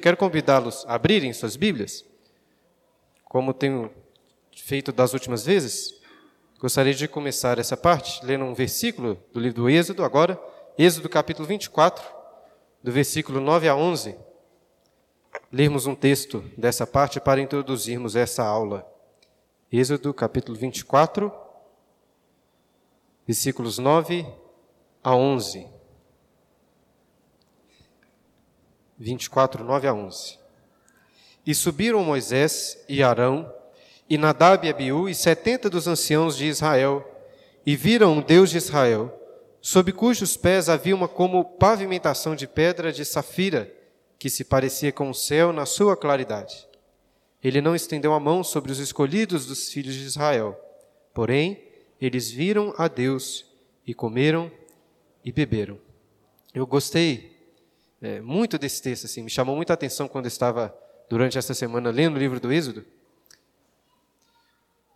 quero convidá-los a abrirem suas Bíblias, como tenho feito das últimas vezes. Gostaria de começar essa parte lendo um versículo do livro do Êxodo, agora, Êxodo capítulo 24, do versículo 9 a 11. Lermos um texto dessa parte para introduzirmos essa aula. Êxodo capítulo 24, versículos 9 a 11. 24, 9 a 11. E subiram Moisés e Arão, e Nadab e Abiú, e setenta dos anciãos de Israel, e viram o Deus de Israel, sob cujos pés havia uma como pavimentação de pedra de safira, que se parecia com o céu na sua claridade. Ele não estendeu a mão sobre os escolhidos dos filhos de Israel, porém, eles viram a Deus e comeram e beberam. Eu gostei é, muito desse texto, assim, me chamou muita atenção quando estava durante essa semana lendo o livro do Êxodo.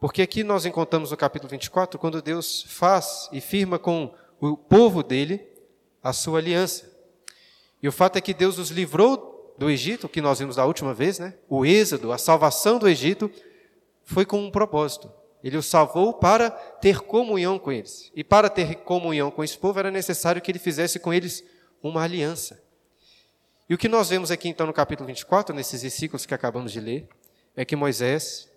Porque aqui nós encontramos no capítulo 24 quando Deus faz e firma com o povo dele a sua aliança. E o fato é que Deus os livrou do Egito, que nós vimos da última vez, né? O êxodo, a salvação do Egito, foi com um propósito. Ele os salvou para ter comunhão com eles. E para ter comunhão com esse povo era necessário que ele fizesse com eles uma aliança. E o que nós vemos aqui então no capítulo 24, nesses versículos que acabamos de ler, é que Moisés,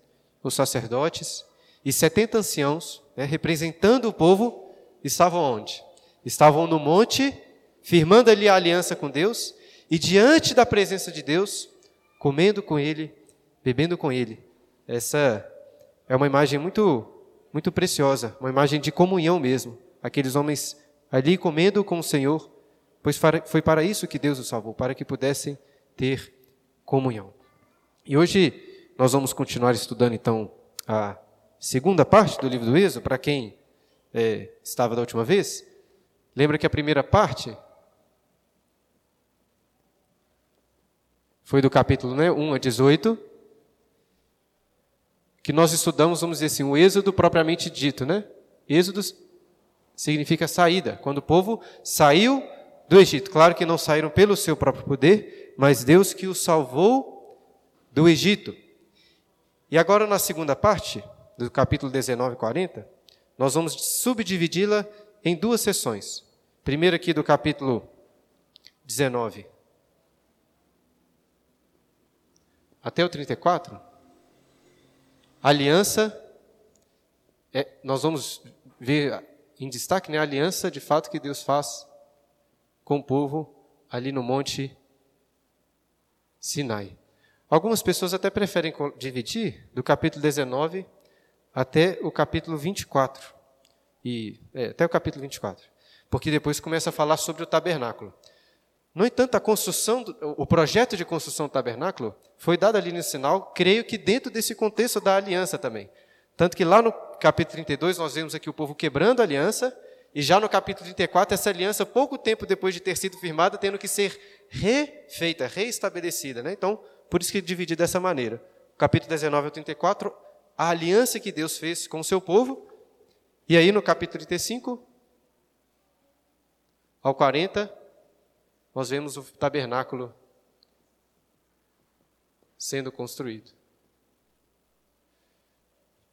os sacerdotes e 70 anciãos, né, representando o povo, estavam onde? Estavam no monte, firmando ali a aliança com Deus e diante da presença de Deus, comendo com ele, bebendo com ele. Essa é uma imagem muito, muito preciosa, uma imagem de comunhão mesmo. Aqueles homens ali comendo com o Senhor, pois foi para isso que Deus os salvou, para que pudessem ter comunhão. E hoje nós vamos continuar estudando então a segunda parte do livro do Êxodo, para quem é, estava da última vez. Lembra que a primeira parte foi do capítulo né, 1 a 18, que nós estudamos, vamos dizer assim, o êxodo propriamente dito, né? Êxodo significa saída. Quando o povo saiu do Egito. Claro que não saíram pelo seu próprio poder, mas Deus que os salvou do Egito. E agora, na segunda parte, do capítulo 19 e 40, nós vamos subdividi-la em duas sessões. Primeiro, aqui do capítulo 19 até o 34, aliança, é, nós vamos ver em destaque né, a aliança de fato que Deus faz com o povo ali no Monte Sinai. Algumas pessoas até preferem dividir do capítulo 19 até o capítulo 24. E, é, até o capítulo 24. Porque depois começa a falar sobre o tabernáculo. No entanto, a construção, o projeto de construção do tabernáculo foi dado ali no sinal, creio que dentro desse contexto da aliança também. Tanto que lá no capítulo 32 nós vemos aqui o povo quebrando a aliança, e já no capítulo 34 essa aliança, pouco tempo depois de ter sido firmada, tendo que ser refeita, reestabelecida. Né? Então, por isso que dividi dessa maneira. capítulo 19 ao 34, a aliança que Deus fez com o seu povo, e aí no capítulo 35 ao 40, nós vemos o tabernáculo sendo construído.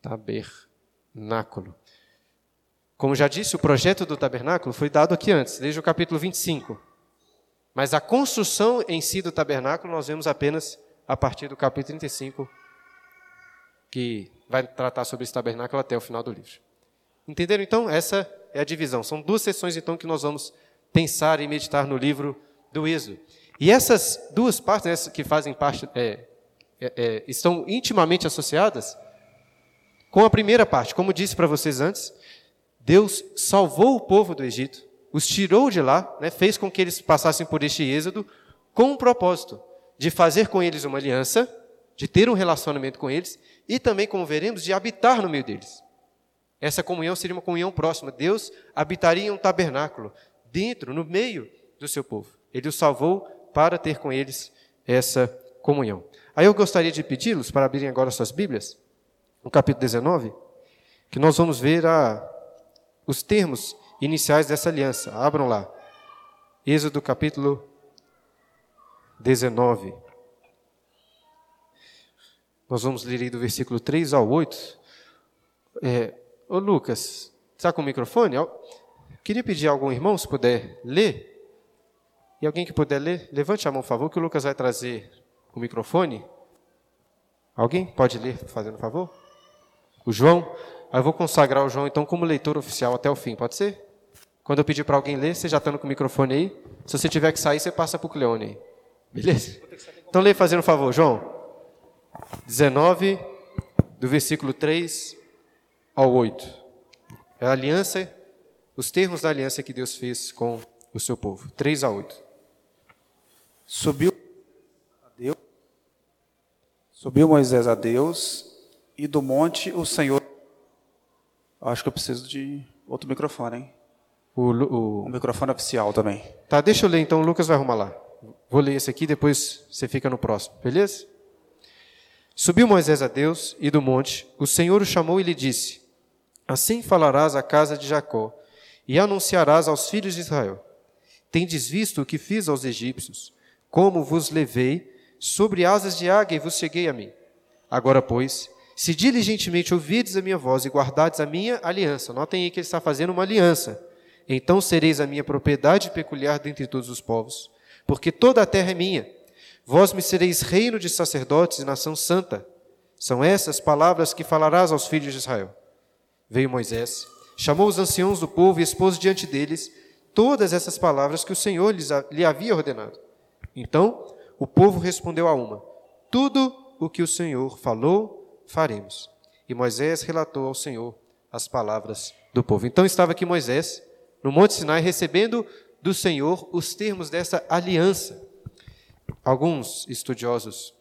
Tabernáculo. Como já disse, o projeto do tabernáculo foi dado aqui antes, desde o capítulo 25. Mas a construção em si do tabernáculo nós vemos apenas a partir do capítulo 35, que vai tratar sobre esse tabernáculo até o final do livro. Entenderam então? Essa é a divisão. São duas sessões então que nós vamos pensar e meditar no livro do Êxodo. E essas duas partes, né, que fazem parte, é, é, é, estão intimamente associadas com a primeira parte. Como disse para vocês antes, Deus salvou o povo do Egito, os tirou de lá, né, fez com que eles passassem por este êxodo, com um propósito de fazer com eles uma aliança, de ter um relacionamento com eles, e também, como veremos, de habitar no meio deles. Essa comunhão seria uma comunhão próxima. Deus habitaria em um tabernáculo, dentro, no meio do seu povo. Ele os salvou para ter com eles essa comunhão. Aí eu gostaria de pedi-los para abrirem agora suas Bíblias, no capítulo 19, que nós vamos ver a, os termos iniciais dessa aliança. Abram lá. Êxodo capítulo 19. Nós vamos ler aí do versículo 3 ao 8. É, ô Lucas, está com o microfone? Eu queria pedir a algum irmão, se puder ler. E alguém que puder ler, levante a mão, por favor, que o Lucas vai trazer o microfone. Alguém pode ler, fazendo favor? O João? Eu vou consagrar o João, então, como leitor oficial até o fim, pode ser? Quando eu pedir para alguém ler, você já está com o microfone aí. Se você tiver que sair, você passa para o Cleone aí. Beleza? Então, lê fazendo favor, João. 19, do versículo 3 ao 8. É a aliança, os termos da aliança que Deus fez com o seu povo. 3 a 8. Subiu a Deus, subiu Moisés a Deus, e do monte o Senhor. Acho que eu preciso de outro microfone, hein? O, o... o microfone oficial também. Tá, deixa eu ler então, o Lucas vai arrumar lá. Vou ler esse aqui, depois você fica no próximo, beleza? Subiu Moisés a Deus e do monte, o Senhor o chamou e lhe disse: Assim falarás à casa de Jacó e anunciarás aos filhos de Israel: Tendes visto o que fiz aos egípcios, como vos levei sobre asas de águia e vos cheguei a mim. Agora, pois, se diligentemente ouvirdes a minha voz e guardardes a minha aliança, notem aí que ele está fazendo uma aliança, então sereis a minha propriedade peculiar dentre todos os povos, porque toda a terra é minha Vós me sereis reino de sacerdotes e nação santa. São essas palavras que falarás aos filhos de Israel. Veio Moisés, chamou os anciãos do povo e expôs diante deles todas essas palavras que o Senhor lhes, lhe havia ordenado. Então o povo respondeu a uma: Tudo o que o Senhor falou, faremos. E Moisés relatou ao Senhor as palavras do povo. Então estava aqui Moisés, no Monte Sinai, recebendo do Senhor os termos dessa aliança. Alguns estudiosos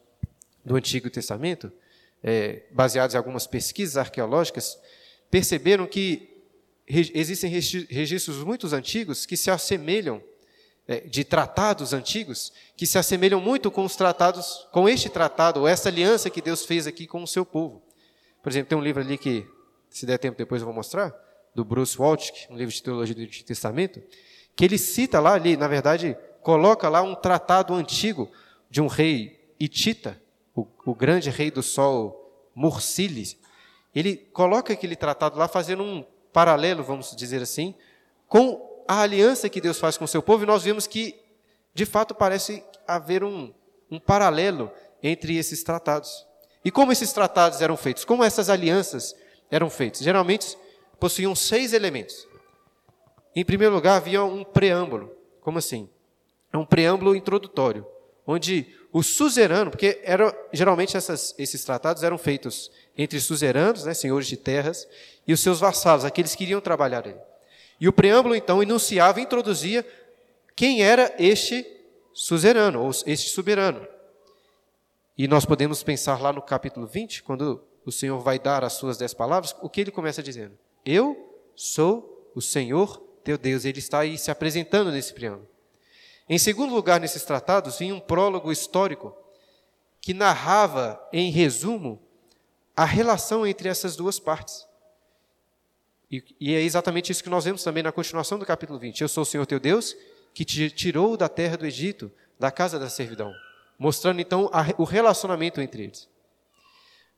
do Antigo Testamento, é, baseados em algumas pesquisas arqueológicas, perceberam que existem registros muito antigos que se assemelham de tratados antigos que se assemelham muito com os tratados, com este tratado, ou essa aliança que Deus fez aqui com o seu povo. Por exemplo, tem um livro ali que, se der tempo depois eu vou mostrar, do Bruce Waltke, um livro de teologia do Antigo Testamento, que ele cita lá, ali, na verdade, coloca lá um tratado antigo de um rei Hitita, o, o grande rei do sol Mursilis. Ele coloca aquele tratado lá fazendo um paralelo, vamos dizer assim, com a aliança que Deus faz com o seu povo, e nós vemos que, de fato, parece haver um, um paralelo entre esses tratados. E como esses tratados eram feitos? Como essas alianças eram feitas? Geralmente possuíam seis elementos. Em primeiro lugar, havia um preâmbulo. Como assim? é um preâmbulo introdutório, onde o suzerano, porque era, geralmente essas, esses tratados eram feitos entre suzeranos, né, senhores de terras, e os seus vassalos, aqueles que iriam trabalhar ali. E o preâmbulo, então, enunciava, introduzia quem era este suzerano, ou este soberano. E nós podemos pensar lá no capítulo 20, quando o Senhor vai dar as suas dez palavras, o que ele começa dizendo? Eu sou o Senhor teu Deus. Ele está aí se apresentando nesse preâmbulo. Em segundo lugar, nesses tratados, vinha um prólogo histórico que narrava, em resumo, a relação entre essas duas partes. E, e, é exatamente isso que nós vemos também na continuação do capítulo 20. Eu sou o Senhor teu Deus, que te tirou da terra do Egito, da casa da servidão. Mostrando então a, o relacionamento entre eles.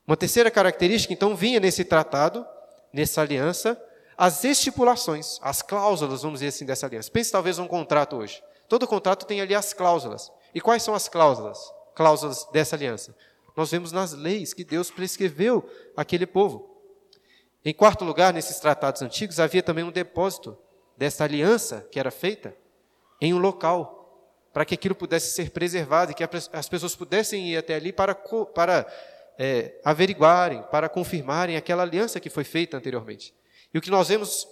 Uma terceira característica, então, vinha nesse tratado, nessa aliança, as estipulações, as cláusulas, vamos dizer assim, dessa aliança. Pense talvez num contrato hoje. Todo contrato tem ali as cláusulas. E quais são as cláusulas? Cláusulas dessa aliança. Nós vemos nas leis que Deus prescreveu aquele povo. Em quarto lugar, nesses tratados antigos, havia também um depósito dessa aliança que era feita em um local, para que aquilo pudesse ser preservado e que as pessoas pudessem ir até ali para, para é, averiguarem, para confirmarem aquela aliança que foi feita anteriormente. E o que nós vemos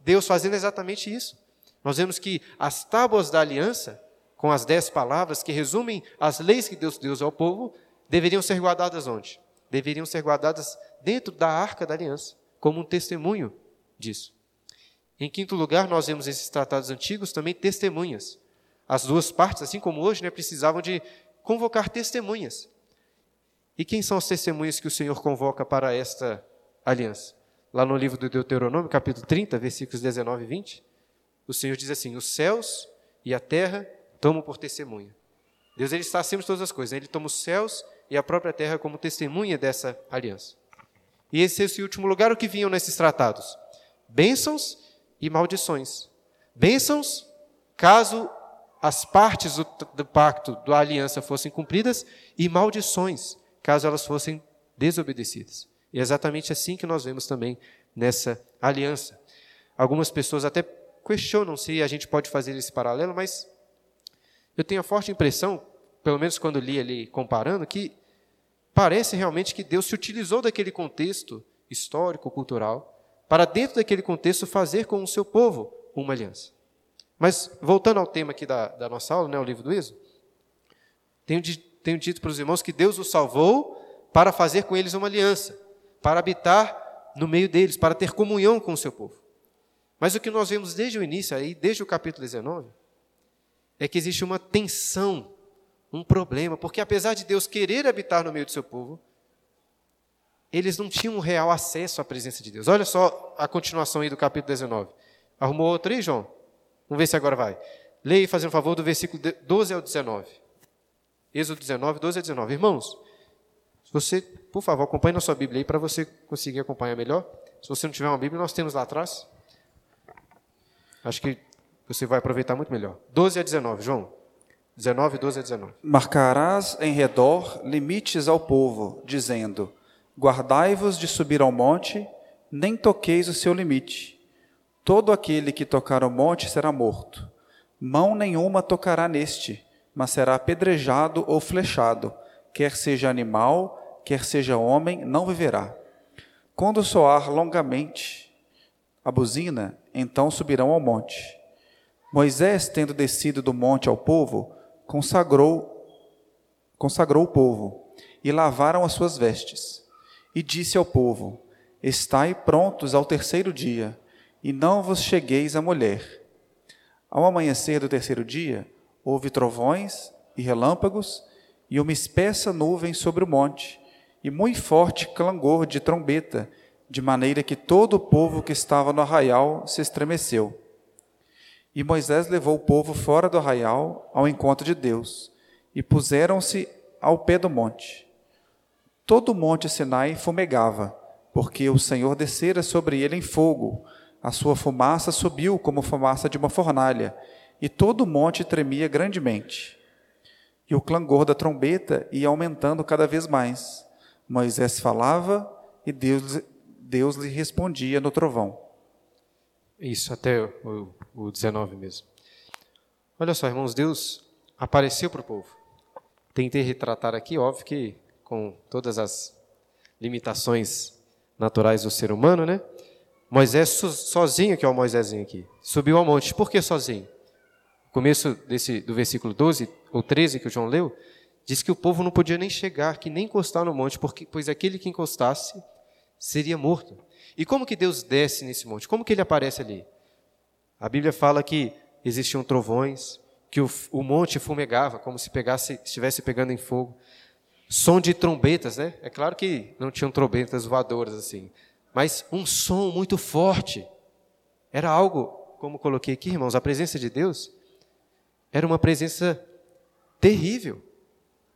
Deus fazendo é exatamente isso. Nós vemos que as tábuas da aliança, com as dez palavras que resumem as leis que Deus deu ao povo, deveriam ser guardadas onde? Deveriam ser guardadas dentro da arca da aliança, como um testemunho disso. Em quinto lugar, nós vemos esses tratados antigos também testemunhas. As duas partes, assim como hoje, né, precisavam de convocar testemunhas. E quem são as testemunhas que o Senhor convoca para esta aliança? Lá no livro do Deuteronômio, capítulo 30, versículos 19 e 20, o Senhor diz assim: os céus e a terra tomam por testemunha. Deus ele está acima de todas as coisas. Né? Ele toma os céus e a própria terra como testemunha dessa aliança. E esse, esse último lugar, o que vinham nesses tratados? Bênçãos e maldições. Bênçãos, caso as partes do, do pacto, da aliança fossem cumpridas, e maldições, caso elas fossem desobedecidas. E é exatamente assim que nós vemos também nessa aliança. Algumas pessoas até questionam se a gente pode fazer esse paralelo, mas eu tenho a forte impressão, pelo menos quando li ali comparando, que parece realmente que Deus se utilizou daquele contexto histórico, cultural, para dentro daquele contexto fazer com o seu povo uma aliança. Mas, voltando ao tema aqui da, da nossa aula, né, o livro do Êxodo, tenho, tenho dito para os irmãos que Deus os salvou para fazer com eles uma aliança, para habitar no meio deles, para ter comunhão com o seu povo. Mas o que nós vemos desde o início, aí, desde o capítulo 19, é que existe uma tensão, um problema, porque apesar de Deus querer habitar no meio do seu povo, eles não tinham um real acesso à presença de Deus. Olha só a continuação aí do capítulo 19. Arrumou outro aí, João? Vamos ver se agora vai. Leia, fazendo favor, do versículo 12 ao 19. Êxodo 19, 12 a 19. Irmãos, você, por favor, acompanhe na sua Bíblia aí para você conseguir acompanhar melhor. Se você não tiver uma Bíblia, nós temos lá atrás. Acho que você vai aproveitar muito melhor. 12 a 19, João. 19, 12 a 19. Marcarás em redor limites ao povo, dizendo: Guardai-vos de subir ao monte, nem toqueis o seu limite Todo aquele que tocar o monte será morto. Mão nenhuma tocará neste, mas será apedrejado ou flechado. Quer seja animal, quer seja homem, não viverá. Quando soar longamente a buzina, então subirão ao monte. Moisés, tendo descido do monte ao povo, consagrou consagrou o povo e lavaram as suas vestes. E disse ao povo: Estai prontos ao terceiro dia e não vos chegueis à mulher. Ao amanhecer do terceiro dia, houve trovões e relâmpagos, e uma espessa nuvem sobre o monte, e muito forte clangor de trombeta, de maneira que todo o povo que estava no arraial se estremeceu. E Moisés levou o povo fora do arraial ao encontro de Deus, e puseram-se ao pé do monte. Todo o monte Sinai fumegava, porque o Senhor descera sobre ele em fogo, a sua fumaça subiu como fumaça de uma fornalha, e todo o monte tremia grandemente. E o clangor da trombeta ia aumentando cada vez mais. Moisés falava e Deus, Deus lhe respondia no trovão. Isso, até o, o 19 mesmo. Olha só, irmãos, Deus apareceu para o povo. Tentei retratar aqui, óbvio que com todas as limitações naturais do ser humano, né? Moisés sozinho, que é o Moisésinho aqui, subiu ao monte. Por que sozinho? Começo desse, do versículo 12 ou 13 que o João leu, diz que o povo não podia nem chegar, que nem encostar no monte, porque, pois aquele que encostasse seria morto. E como que Deus desce nesse monte? Como que ele aparece ali? A Bíblia fala que existiam trovões, que o, o monte fumegava, como se pegasse, estivesse pegando em fogo. Som de trombetas, né? É claro que não tinham trombetas voadoras assim, mas um som muito forte. Era algo, como coloquei aqui, irmãos, a presença de Deus era uma presença terrível,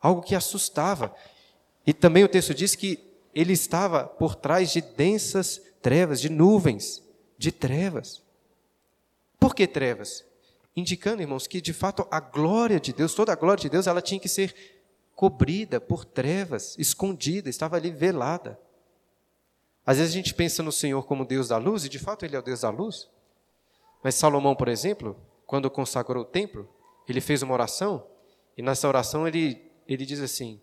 algo que assustava. E também o texto diz que ele estava por trás de densas trevas, de nuvens, de trevas. Por que trevas? Indicando, irmãos, que de fato a glória de Deus, toda a glória de Deus, ela tinha que ser cobrida por trevas, escondida, estava ali velada. Às vezes a gente pensa no Senhor como Deus da luz, e de fato Ele é o Deus da luz. Mas Salomão, por exemplo, quando consagrou o templo, ele fez uma oração, e nessa oração ele, ele diz assim: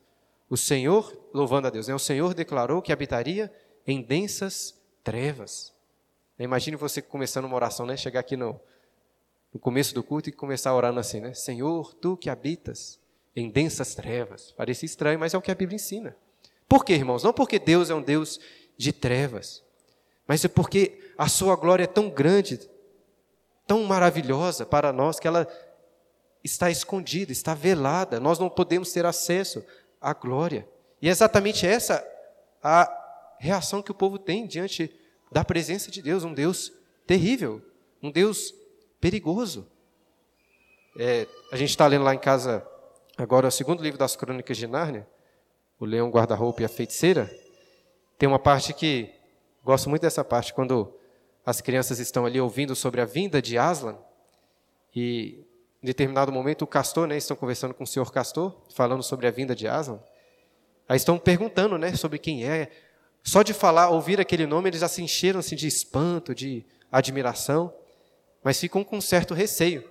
O Senhor, louvando a Deus, né, o Senhor declarou que habitaria em densas trevas. Imagine você começando uma oração, né? Chegar aqui no, no começo do culto e começar orando assim, né? Senhor, tu que habitas em densas trevas. Parece estranho, mas é o que a Bíblia ensina. Por quê, irmãos? Não porque Deus é um Deus de trevas, mas é porque a sua glória é tão grande, tão maravilhosa para nós, que ela está escondida, está velada, nós não podemos ter acesso à glória. E é exatamente essa a reação que o povo tem diante da presença de Deus, um Deus terrível, um Deus perigoso. É, a gente está lendo lá em casa agora o segundo livro das Crônicas de Nárnia, o leão guarda-roupa e a feiticeira, tem uma parte que gosto muito dessa parte quando as crianças estão ali ouvindo sobre a vinda de Aslan e em determinado momento o castor, né, estão conversando com o senhor castor, falando sobre a vinda de Aslan. Aí estão perguntando, né, sobre quem é. Só de falar, ouvir aquele nome, eles já se encheram-se de espanto, de admiração, mas ficam com um certo receio.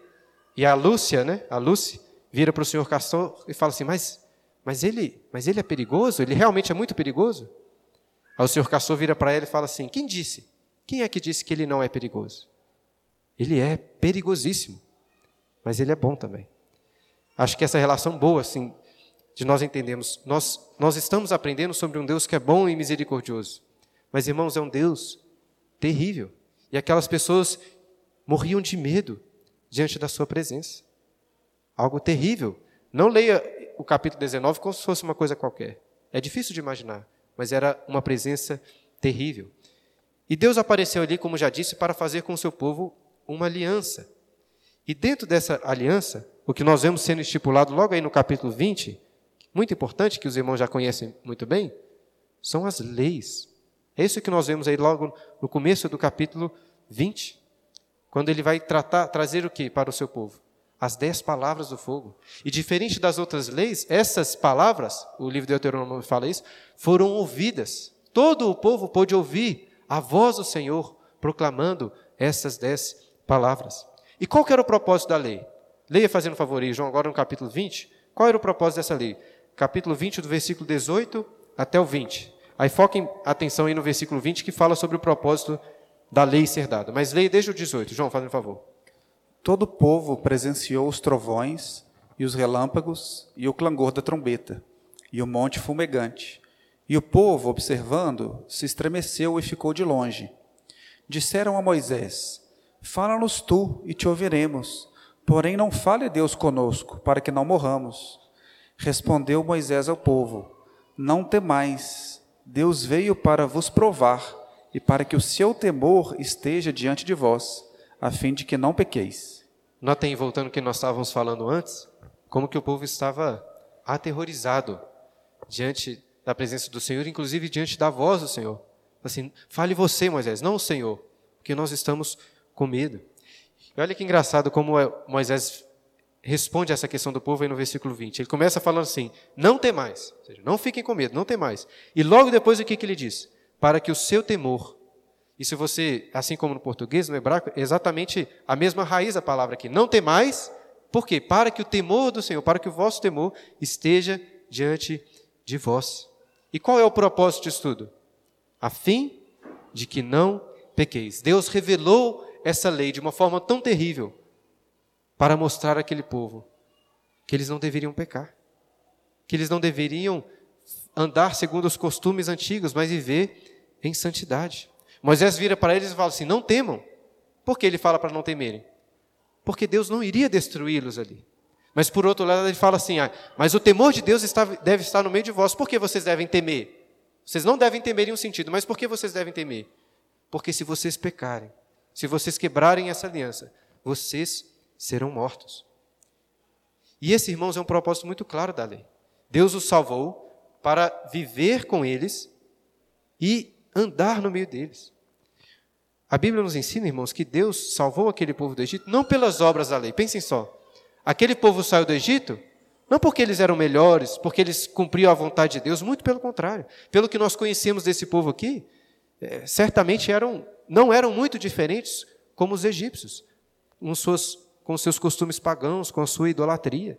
E a Lúcia, né, a Lucy, vira para o senhor castor e fala assim: "Mas mas ele, mas ele é perigoso? Ele realmente é muito perigoso?" Aí o senhor castor vira para ela e fala assim: "Quem disse? Quem é que disse que ele não é perigoso? Ele é perigosíssimo, mas ele é bom também." Acho que essa relação boa assim de nós entendermos, nós nós estamos aprendendo sobre um Deus que é bom e misericordioso. Mas irmãos, é um Deus terrível. E aquelas pessoas morriam de medo diante da sua presença. Algo terrível. Não leia o capítulo 19 como se fosse uma coisa qualquer. É difícil de imaginar, mas era uma presença terrível. E Deus apareceu ali, como já disse, para fazer com o seu povo uma aliança. E dentro dessa aliança, o que nós vemos sendo estipulado logo aí no capítulo 20, muito importante, que os irmãos já conhecem muito bem, são as leis. É isso que nós vemos aí logo no começo do capítulo 20, quando ele vai tratar, trazer o que para o seu povo? as dez palavras do fogo. E diferente das outras leis, essas palavras, o livro de Deuteronômio fala isso, foram ouvidas. Todo o povo pôde ouvir a voz do Senhor proclamando essas dez palavras. E qual era o propósito da lei? Leia fazendo favor aí, João, agora no capítulo 20. Qual era o propósito dessa lei? Capítulo 20, do versículo 18 até o 20. Aí foquem atenção aí no versículo 20, que fala sobre o propósito da lei ser dada. Mas leia desde o 18. João, fazendo favor. Todo o povo presenciou os trovões e os relâmpagos e o clangor da trombeta e o monte fumegante. E o povo, observando, se estremeceu e ficou de longe. Disseram a Moisés: Fala-nos tu e te ouviremos. Porém, não fale Deus conosco, para que não morramos. Respondeu Moisés ao povo: Não temais. Deus veio para vos provar e para que o seu temor esteja diante de vós a fim de que não pequeis. Notem, voltando ao que nós estávamos falando antes, como que o povo estava aterrorizado diante da presença do Senhor, inclusive diante da voz do Senhor. Assim, fale você, Moisés, não o Senhor, porque nós estamos com medo. E olha que engraçado como é, Moisés responde a essa questão do povo aí no versículo 20. Ele começa falando assim: não tem mais, ou seja, não fiquem com medo, não tem mais. E logo depois o que, que ele diz? Para que o seu temor e se você, assim como no português, no hebraico, é exatamente a mesma raiz da palavra aqui. Não temais, por quê? Para que o temor do Senhor, para que o vosso temor esteja diante de vós. E qual é o propósito disso tudo? A fim de que não pequeis. Deus revelou essa lei de uma forma tão terrível para mostrar àquele povo que eles não deveriam pecar, que eles não deveriam andar segundo os costumes antigos, mas viver em santidade. Moisés vira para eles e fala assim: Não temam. Por que ele fala para não temerem? Porque Deus não iria destruí-los ali. Mas por outro lado, ele fala assim: ah, Mas o temor de Deus está, deve estar no meio de vós. Por que vocês devem temer? Vocês não devem temer em um sentido, mas por que vocês devem temer? Porque se vocês pecarem, se vocês quebrarem essa aliança, vocês serão mortos. E esse, irmãos, é um propósito muito claro da lei. Deus os salvou para viver com eles e andar no meio deles. A Bíblia nos ensina, irmãos, que Deus salvou aquele povo do Egito não pelas obras da lei. Pensem só. Aquele povo saiu do Egito não porque eles eram melhores, porque eles cumpriam a vontade de Deus, muito pelo contrário. Pelo que nós conhecemos desse povo aqui, é, certamente eram, não eram muito diferentes como os egípcios, com, suas, com seus costumes pagãos, com a sua idolatria.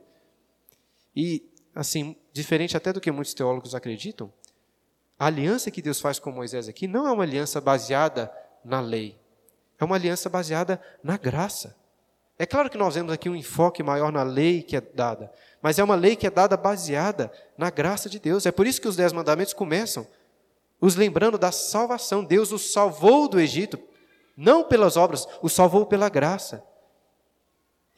E, assim, diferente até do que muitos teólogos acreditam, a aliança que Deus faz com Moisés aqui não é uma aliança baseada na lei, é uma aliança baseada na graça. É claro que nós vemos aqui um enfoque maior na lei que é dada, mas é uma lei que é dada baseada na graça de Deus. É por isso que os Dez Mandamentos começam os lembrando da salvação. Deus os salvou do Egito, não pelas obras, os salvou pela graça.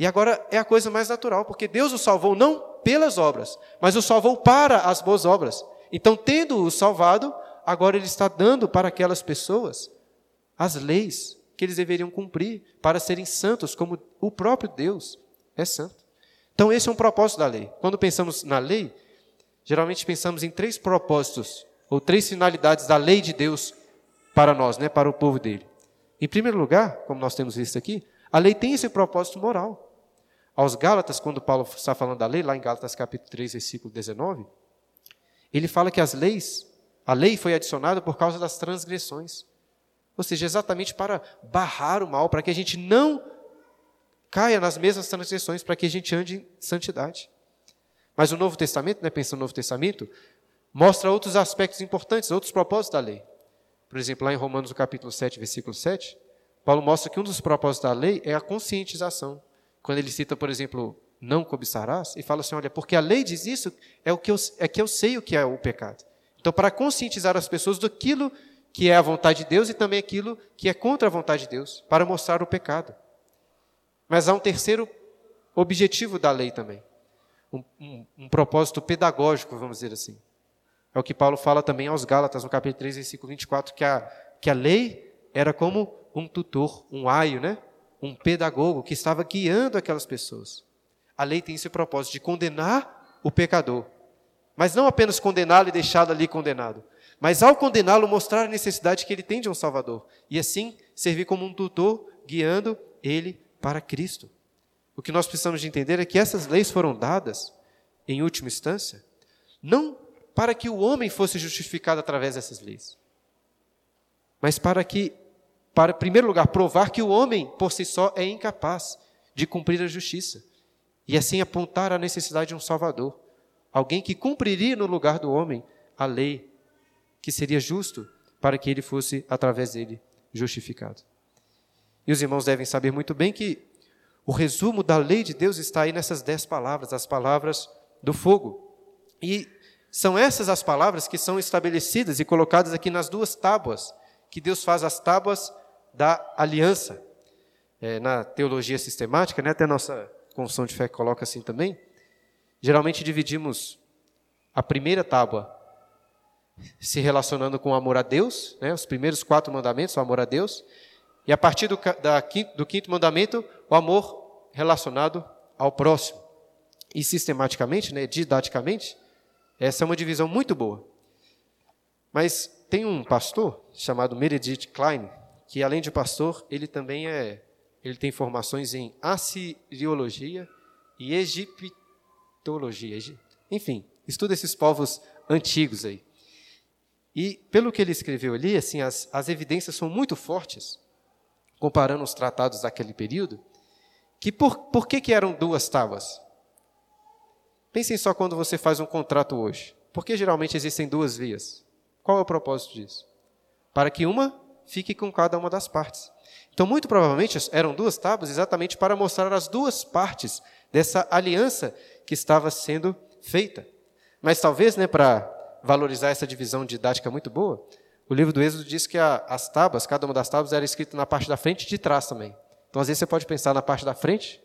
E agora é a coisa mais natural, porque Deus os salvou não pelas obras, mas os salvou para as boas obras. Então, tendo-o salvado, agora ele está dando para aquelas pessoas as leis que eles deveriam cumprir para serem santos, como o próprio Deus é santo. Então, esse é um propósito da lei. Quando pensamos na lei, geralmente pensamos em três propósitos ou três finalidades da lei de Deus para nós, né, para o povo dele. Em primeiro lugar, como nós temos visto aqui, a lei tem esse propósito moral. Aos Gálatas, quando Paulo está falando da lei, lá em Gálatas capítulo 3, versículo 19, ele fala que as leis, a lei foi adicionada por causa das transgressões. Ou seja, exatamente para barrar o mal, para que a gente não caia nas mesmas transgressões, para que a gente ande em santidade. Mas o Novo Testamento, né, pensando no Novo Testamento, mostra outros aspectos importantes, outros propósitos da lei. Por exemplo, lá em Romanos, no capítulo 7, versículo 7, Paulo mostra que um dos propósitos da lei é a conscientização. Quando ele cita, por exemplo, não cobiçarás, e fala assim: olha, porque a lei diz isso, é, o que eu, é que eu sei o que é o pecado. Então, para conscientizar as pessoas daquilo que é a vontade de Deus e também aquilo que é contra a vontade de Deus, para mostrar o pecado. Mas há um terceiro objetivo da lei também, um, um, um propósito pedagógico, vamos dizer assim. É o que Paulo fala também aos Gálatas, no capítulo 3, versículo 24, que a, que a lei era como um tutor, um aio, né? Um pedagogo que estava guiando aquelas pessoas. A lei tem esse propósito de condenar o pecador, mas não apenas condená-lo e deixá-lo ali condenado, mas ao condená-lo mostrar a necessidade que ele tem de um Salvador e assim servir como um tutor guiando ele para Cristo. O que nós precisamos de entender é que essas leis foram dadas, em última instância, não para que o homem fosse justificado através dessas leis, mas para que, para, em primeiro lugar, provar que o homem por si só é incapaz de cumprir a justiça e assim apontar a necessidade de um Salvador, alguém que cumpriria no lugar do homem a lei, que seria justo para que ele fosse, através dele, justificado. E os irmãos devem saber muito bem que o resumo da lei de Deus está aí nessas dez palavras, as palavras do fogo. E são essas as palavras que são estabelecidas e colocadas aqui nas duas tábuas, que Deus faz as tábuas da aliança. É, na teologia sistemática, né, até a nossa confissão de fé coloca assim também. Geralmente dividimos a primeira tábua se relacionando com o amor a Deus, né, os primeiros quatro mandamentos, o amor a Deus, e a partir do, da, do quinto mandamento, o amor relacionado ao próximo. E sistematicamente, né, didaticamente, essa é uma divisão muito boa. Mas tem um pastor chamado Meredith Klein, que além de pastor, ele também é, ele tem formações em assiriologia e egiptologia. Enfim, estuda esses povos antigos aí. E pelo que ele escreveu ali, assim, as, as evidências são muito fortes, comparando os tratados daquele período, que por, por que, que eram duas tábuas? Pensem só quando você faz um contrato hoje. Por que geralmente existem duas vias? Qual é o propósito disso? Para que uma fique com cada uma das partes. Então, muito provavelmente, eram duas tábuas exatamente para mostrar as duas partes dessa aliança que estava sendo feita. Mas talvez, né, para valorizar essa divisão didática muito boa, o livro do Êxodo diz que a, as tábuas, cada uma das tábuas era escrita na parte da frente e de trás também. Então, às vezes, você pode pensar na parte da frente,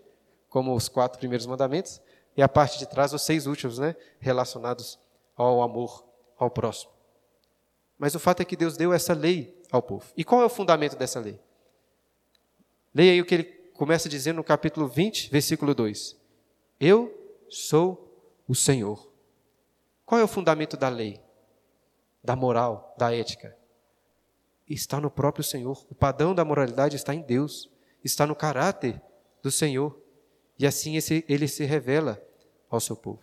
como os quatro primeiros mandamentos, e a parte de trás, os seis últimos, né, relacionados ao amor ao próximo. Mas o fato é que Deus deu essa lei ao povo. E qual é o fundamento dessa lei? Leia aí o que ele começa dizendo no capítulo 20, versículo 2. Eu sou o Senhor. Qual é o fundamento da lei? Da moral, da ética? Está no próprio Senhor. O padrão da moralidade está em Deus. Está no caráter do Senhor. E assim ele se revela ao seu povo.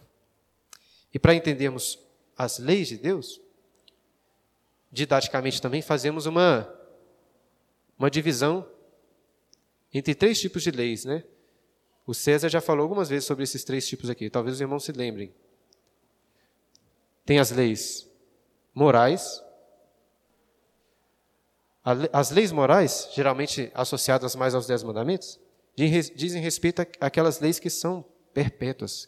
E para entendermos as leis de Deus, didaticamente também fazemos uma, uma divisão entre três tipos de leis, né? O César já falou algumas vezes sobre esses três tipos aqui, talvez os irmãos se lembrem. Tem as leis morais. As leis morais, geralmente associadas mais aos Dez Mandamentos, dizem respeito àquelas leis que são perpétuas,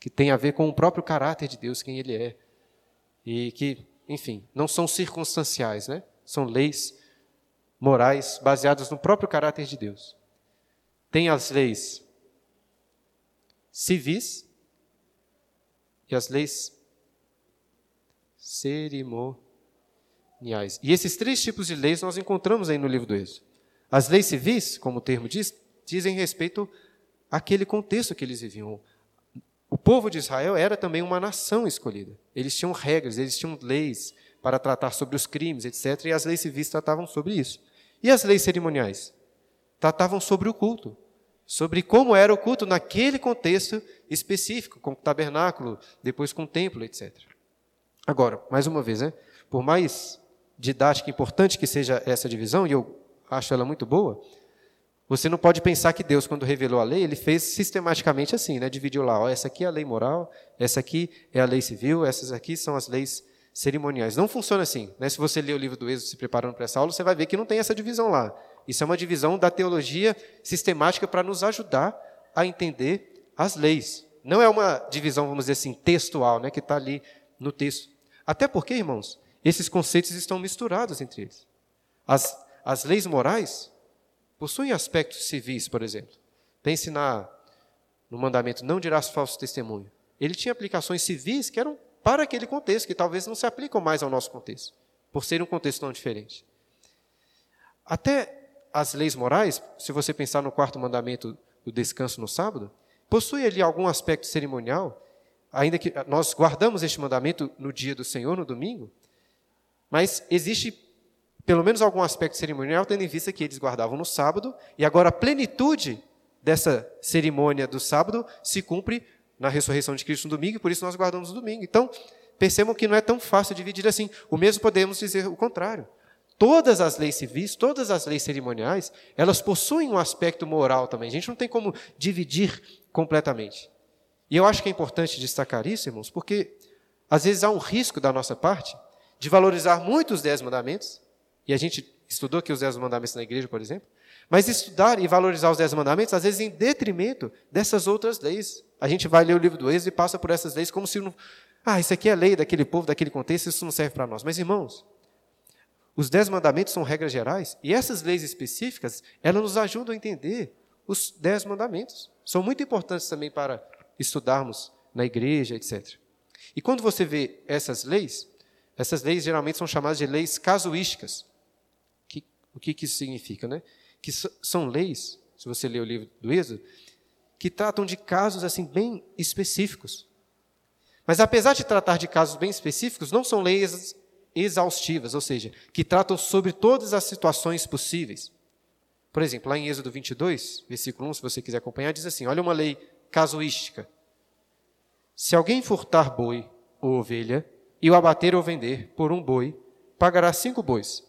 que têm a ver com o próprio caráter de Deus, quem Ele é. E que, enfim, não são circunstanciais, né? São leis morais baseadas no próprio caráter de Deus. Tem as leis civis e as leis cerimoniais. E esses três tipos de leis nós encontramos aí no livro do Êxodo. As leis civis, como o termo diz, dizem respeito àquele contexto que eles viviam, o povo de Israel era também uma nação escolhida. Eles tinham regras, eles tinham leis para tratar sobre os crimes, etc. E as leis civis tratavam sobre isso. E as leis cerimoniais? Tratavam sobre o culto, sobre como era o culto naquele contexto específico, com o tabernáculo, depois com o templo, etc. Agora, mais uma vez, né? por mais didática e importante que seja essa divisão, e eu acho ela muito boa, você não pode pensar que Deus, quando revelou a lei, ele fez sistematicamente assim, né? dividiu lá, ó, essa aqui é a lei moral, essa aqui é a lei civil, essas aqui são as leis cerimoniais. Não funciona assim. Né? Se você ler o livro do Êxodo se preparando para essa aula, você vai ver que não tem essa divisão lá. Isso é uma divisão da teologia sistemática para nos ajudar a entender as leis. Não é uma divisão, vamos dizer assim, textual, né, que está ali no texto. Até porque, irmãos, esses conceitos estão misturados entre eles. As, as leis morais possuem aspectos civis, por exemplo. Pense na, no mandamento não dirás falso testemunho. Ele tinha aplicações civis que eram para aquele contexto, que talvez não se aplicam mais ao nosso contexto, por ser um contexto tão diferente. Até as leis morais, se você pensar no quarto mandamento do descanso no sábado, possui ali algum aspecto cerimonial, ainda que nós guardamos este mandamento no dia do Senhor, no domingo, mas existe pelo menos algum aspecto cerimonial, tendo em vista que eles guardavam no sábado, e agora a plenitude dessa cerimônia do sábado se cumpre na ressurreição de Cristo no domingo, e por isso nós guardamos o domingo. Então, percebam que não é tão fácil dividir assim. O mesmo podemos dizer o contrário. Todas as leis civis, todas as leis cerimoniais, elas possuem um aspecto moral também. A gente não tem como dividir completamente. E eu acho que é importante destacar isso, irmãos, porque às vezes há um risco da nossa parte de valorizar muito os dez mandamentos, e a gente estudou aqui os dez mandamentos na igreja, por exemplo, mas estudar e valorizar os dez mandamentos, às vezes em detrimento dessas outras leis. A gente vai ler o livro do Êxodo e passa por essas leis como se não. Ah, isso aqui é lei daquele povo, daquele contexto, isso não serve para nós. Mas, irmãos, os dez mandamentos são regras gerais e essas leis específicas, elas nos ajudam a entender os dez mandamentos. São muito importantes também para estudarmos na igreja, etc. E quando você vê essas leis, essas leis geralmente são chamadas de leis casuísticas. O que, que isso significa? Né? Que são leis, se você ler o livro do Êxodo, que tratam de casos assim bem específicos. Mas apesar de tratar de casos bem específicos, não são leis exaustivas, ou seja, que tratam sobre todas as situações possíveis. Por exemplo, lá em Êxodo 22, versículo 1, se você quiser acompanhar, diz assim: olha uma lei casuística. Se alguém furtar boi ou ovelha e o abater ou vender por um boi, pagará cinco bois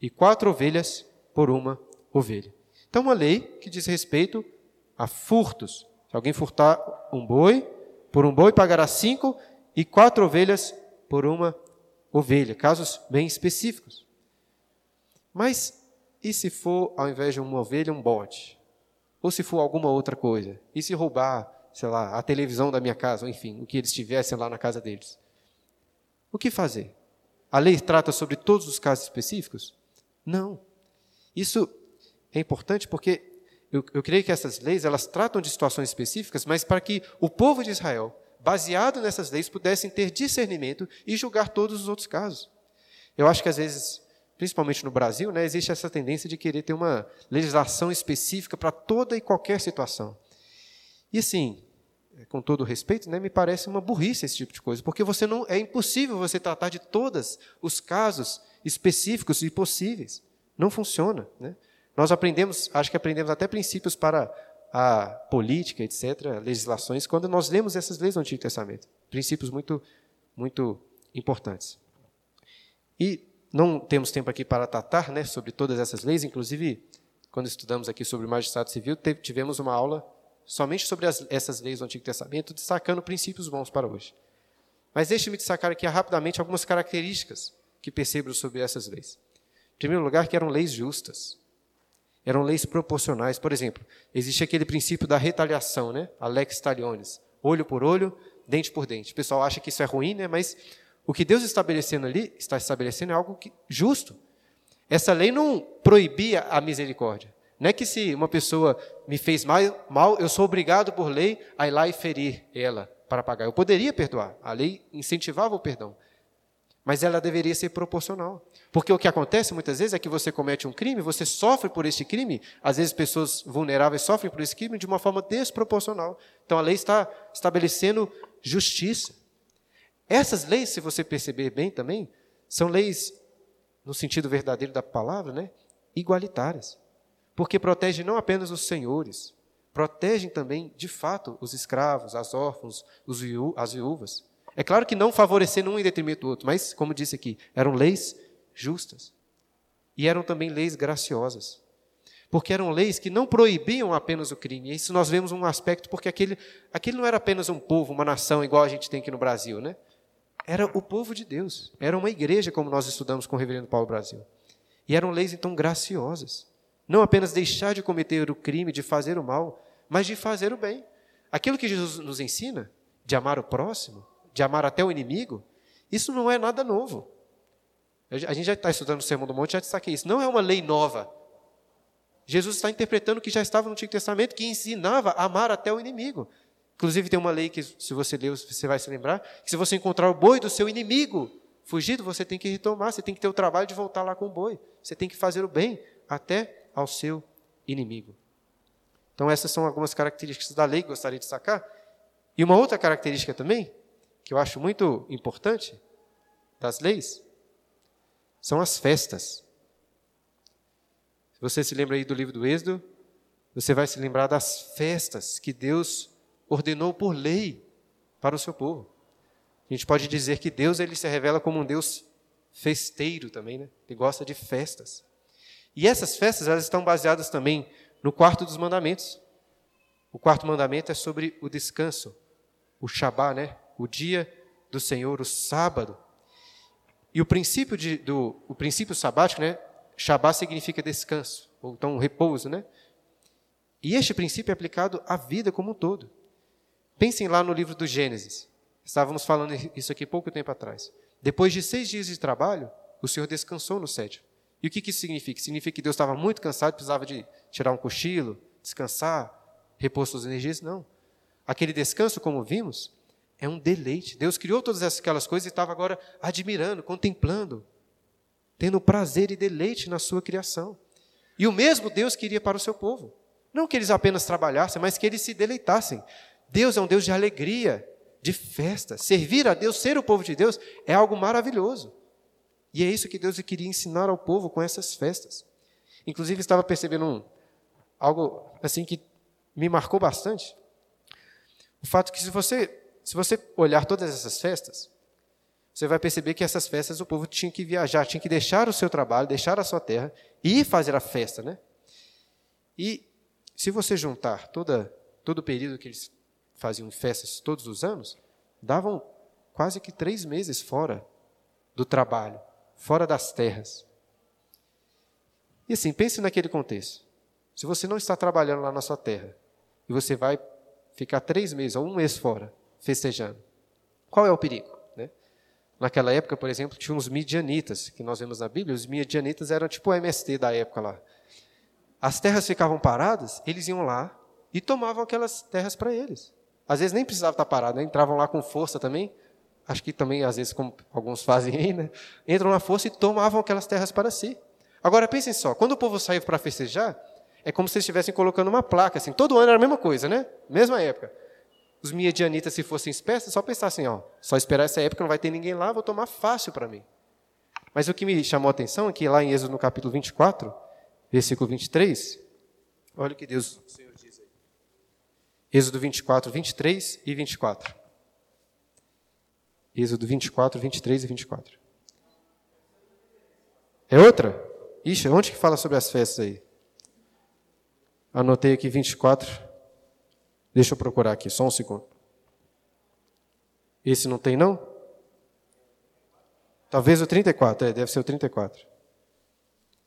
e quatro ovelhas por uma ovelha. Então, uma lei que diz respeito a furtos. Se alguém furtar um boi, por um boi pagará cinco e quatro ovelhas por uma ovelha, casos bem específicos. Mas e se for, ao invés de uma ovelha, um bode? Ou se for alguma outra coisa? E se roubar, sei lá, a televisão da minha casa, ou enfim, o que eles tivessem lá na casa deles? O que fazer? A lei trata sobre todos os casos específicos? Não. Isso é importante porque eu, eu creio que essas leis elas tratam de situações específicas, mas para que o povo de Israel baseado nessas leis, pudessem ter discernimento e julgar todos os outros casos. Eu acho que às vezes, principalmente no Brasil, né, existe essa tendência de querer ter uma legislação específica para toda e qualquer situação. E assim, com todo respeito, né, me parece uma burrice esse tipo de coisa, porque você não é impossível você tratar de todos os casos específicos e possíveis. Não funciona, né? Nós aprendemos, acho que aprendemos até princípios para a política, etc., legislações, quando nós lemos essas leis do Antigo Testamento. Princípios muito, muito importantes. E não temos tempo aqui para tratar né, sobre todas essas leis, inclusive, quando estudamos aqui sobre o magistrado civil, tivemos uma aula somente sobre as, essas leis do Antigo Testamento, destacando princípios bons para hoje. Mas deixe-me destacar aqui rapidamente algumas características que sobre essas leis. Em primeiro lugar, que eram leis justas eram leis proporcionais. Por exemplo, existe aquele princípio da retaliação, né? A lex talionis, olho por olho, dente por dente. O pessoal acha que isso é ruim, né? Mas o que Deus estabelecendo ali, está estabelecendo é algo que, justo. Essa lei não proibia a misericórdia. Não é que se uma pessoa me fez mal, eu sou obrigado por lei a ir lá e ferir ela para pagar. Eu poderia perdoar. A lei incentivava o perdão. Mas ela deveria ser proporcional. Porque o que acontece muitas vezes é que você comete um crime, você sofre por esse crime, às vezes pessoas vulneráveis sofrem por esse crime de uma forma desproporcional. Então a lei está estabelecendo justiça. Essas leis, se você perceber bem também, são leis, no sentido verdadeiro da palavra, né, igualitárias. Porque protegem não apenas os senhores, protegem também, de fato, os escravos, as órfãos, as viúvas. É claro que não favorecendo um em detrimento do outro, mas, como disse aqui, eram leis justas. E eram também leis graciosas. Porque eram leis que não proibiam apenas o crime. Isso nós vemos um aspecto, porque aquele, aquele não era apenas um povo, uma nação, igual a gente tem aqui no Brasil, né? Era o povo de Deus. Era uma igreja, como nós estudamos com o reverendo Paulo Brasil. E eram leis, então, graciosas. Não apenas deixar de cometer o crime, de fazer o mal, mas de fazer o bem. Aquilo que Jesus nos ensina, de amar o próximo, de amar até o inimigo, isso não é nada novo. A gente já está estudando o Sermão do Monte, já destaquei isso. Não é uma lei nova. Jesus está interpretando o que já estava no Antigo Testamento, que ensinava a amar até o inimigo. Inclusive, tem uma lei que, se você ler, você vai se lembrar, que se você encontrar o boi do seu inimigo fugido, você tem que retomar, você tem que ter o trabalho de voltar lá com o boi. Você tem que fazer o bem até ao seu inimigo. Então, essas são algumas características da lei que gostaria de destacar. E uma outra característica também que eu acho muito importante das leis são as festas. Se você se lembra aí do livro do Êxodo, você vai se lembrar das festas que Deus ordenou por lei para o seu povo. A gente pode dizer que Deus ele se revela como um Deus festeiro também, né? Ele gosta de festas. E essas festas elas estão baseadas também no quarto dos mandamentos. O quarto mandamento é sobre o descanso, o Shabá, né? O dia do Senhor, o sábado. E o princípio, de, do, o princípio sabático, né? Shabá significa descanso, ou então repouso, né? E este princípio é aplicado à vida como um todo. Pensem lá no livro do Gênesis. Estávamos falando isso aqui pouco tempo atrás. Depois de seis dias de trabalho, o Senhor descansou no sétimo. E o que, que isso significa? Significa que Deus estava muito cansado, precisava de tirar um cochilo, descansar, repor suas energias? Não. Aquele descanso, como vimos, é um deleite. Deus criou todas aquelas coisas e estava agora admirando, contemplando, tendo prazer e deleite na sua criação. E o mesmo Deus queria para o seu povo. Não que eles apenas trabalhassem, mas que eles se deleitassem. Deus é um Deus de alegria, de festa. Servir a Deus, ser o povo de Deus, é algo maravilhoso. E é isso que Deus queria ensinar ao povo com essas festas. Inclusive, estava percebendo um, algo assim que me marcou bastante. O fato que se você se você olhar todas essas festas, você vai perceber que essas festas o povo tinha que viajar, tinha que deixar o seu trabalho, deixar a sua terra e ir fazer a festa, né? E se você juntar toda, todo o período que eles faziam festas todos os anos, davam quase que três meses fora do trabalho, fora das terras. E assim, pense naquele contexto. Se você não está trabalhando lá na sua terra e você vai ficar três meses ou um mês fora, festejando. Qual é o perigo? Né? Naquela época, por exemplo, tinha uns midianitas, que nós vemos na Bíblia, os midianitas eram tipo o MST da época lá. As terras ficavam paradas, eles iam lá e tomavam aquelas terras para eles. Às vezes nem precisava estar parado, né? entravam lá com força também, acho que também, às vezes, como alguns fazem aí, né? entram na força e tomavam aquelas terras para si. Agora, pensem só, quando o povo saiu para festejar, é como se estivessem colocando uma placa, assim, todo ano era a mesma coisa, né? Mesma época os midianitas, se fossem espécies, só pensassem, ó, só esperar essa época, não vai ter ninguém lá, vou tomar fácil para mim. Mas o que me chamou a atenção é que lá em Êxodo, no capítulo 24, versículo 23, olha o que Deus, o Senhor diz aí. Êxodo 24, 23 e 24. Êxodo 24, 23 e 24. É outra? Ixi, onde que fala sobre as festas aí? Anotei aqui 24, Deixa eu procurar aqui, só um segundo. Esse não tem, não? Talvez o 34, é, deve ser o 34.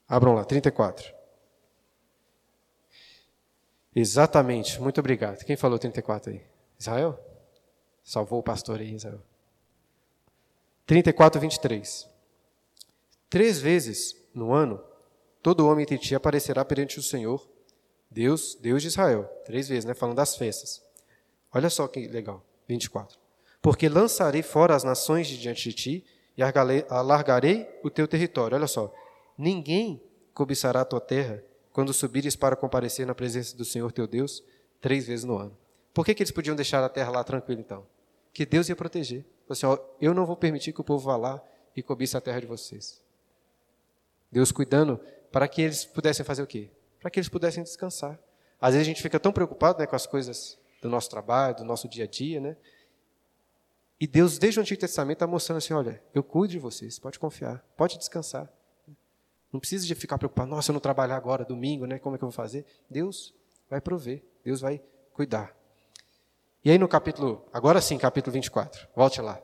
Abram lá, 34. Exatamente, muito obrigado. Quem falou 34 aí? Israel? Salvou o pastor aí, Israel. 34, 23. Três vezes no ano, todo homem entre ti aparecerá perante o Senhor Deus, Deus de Israel. Três vezes, né? Falando das festas. Olha só que legal. 24. Porque lançarei fora as nações de diante de ti, e alargarei o teu território. Olha só. Ninguém cobiçará a tua terra quando subires para comparecer na presença do Senhor teu Deus três vezes no ano. Por que, que eles podiam deixar a terra lá tranquila então? Que Deus ia proteger. Assim, ó, eu não vou permitir que o povo vá lá e cobiça a terra de vocês. Deus cuidando para que eles pudessem fazer o quê? Para que eles pudessem descansar. Às vezes a gente fica tão preocupado né, com as coisas do nosso trabalho, do nosso dia a dia, né? E Deus, desde o Antigo Testamento, está mostrando assim: olha, eu cuido de vocês, pode confiar, pode descansar. Não precisa de ficar preocupado, nossa, eu não trabalhar agora, domingo, né? Como é que eu vou fazer? Deus vai prover, Deus vai cuidar. E aí no capítulo, agora sim, capítulo 24, volte lá.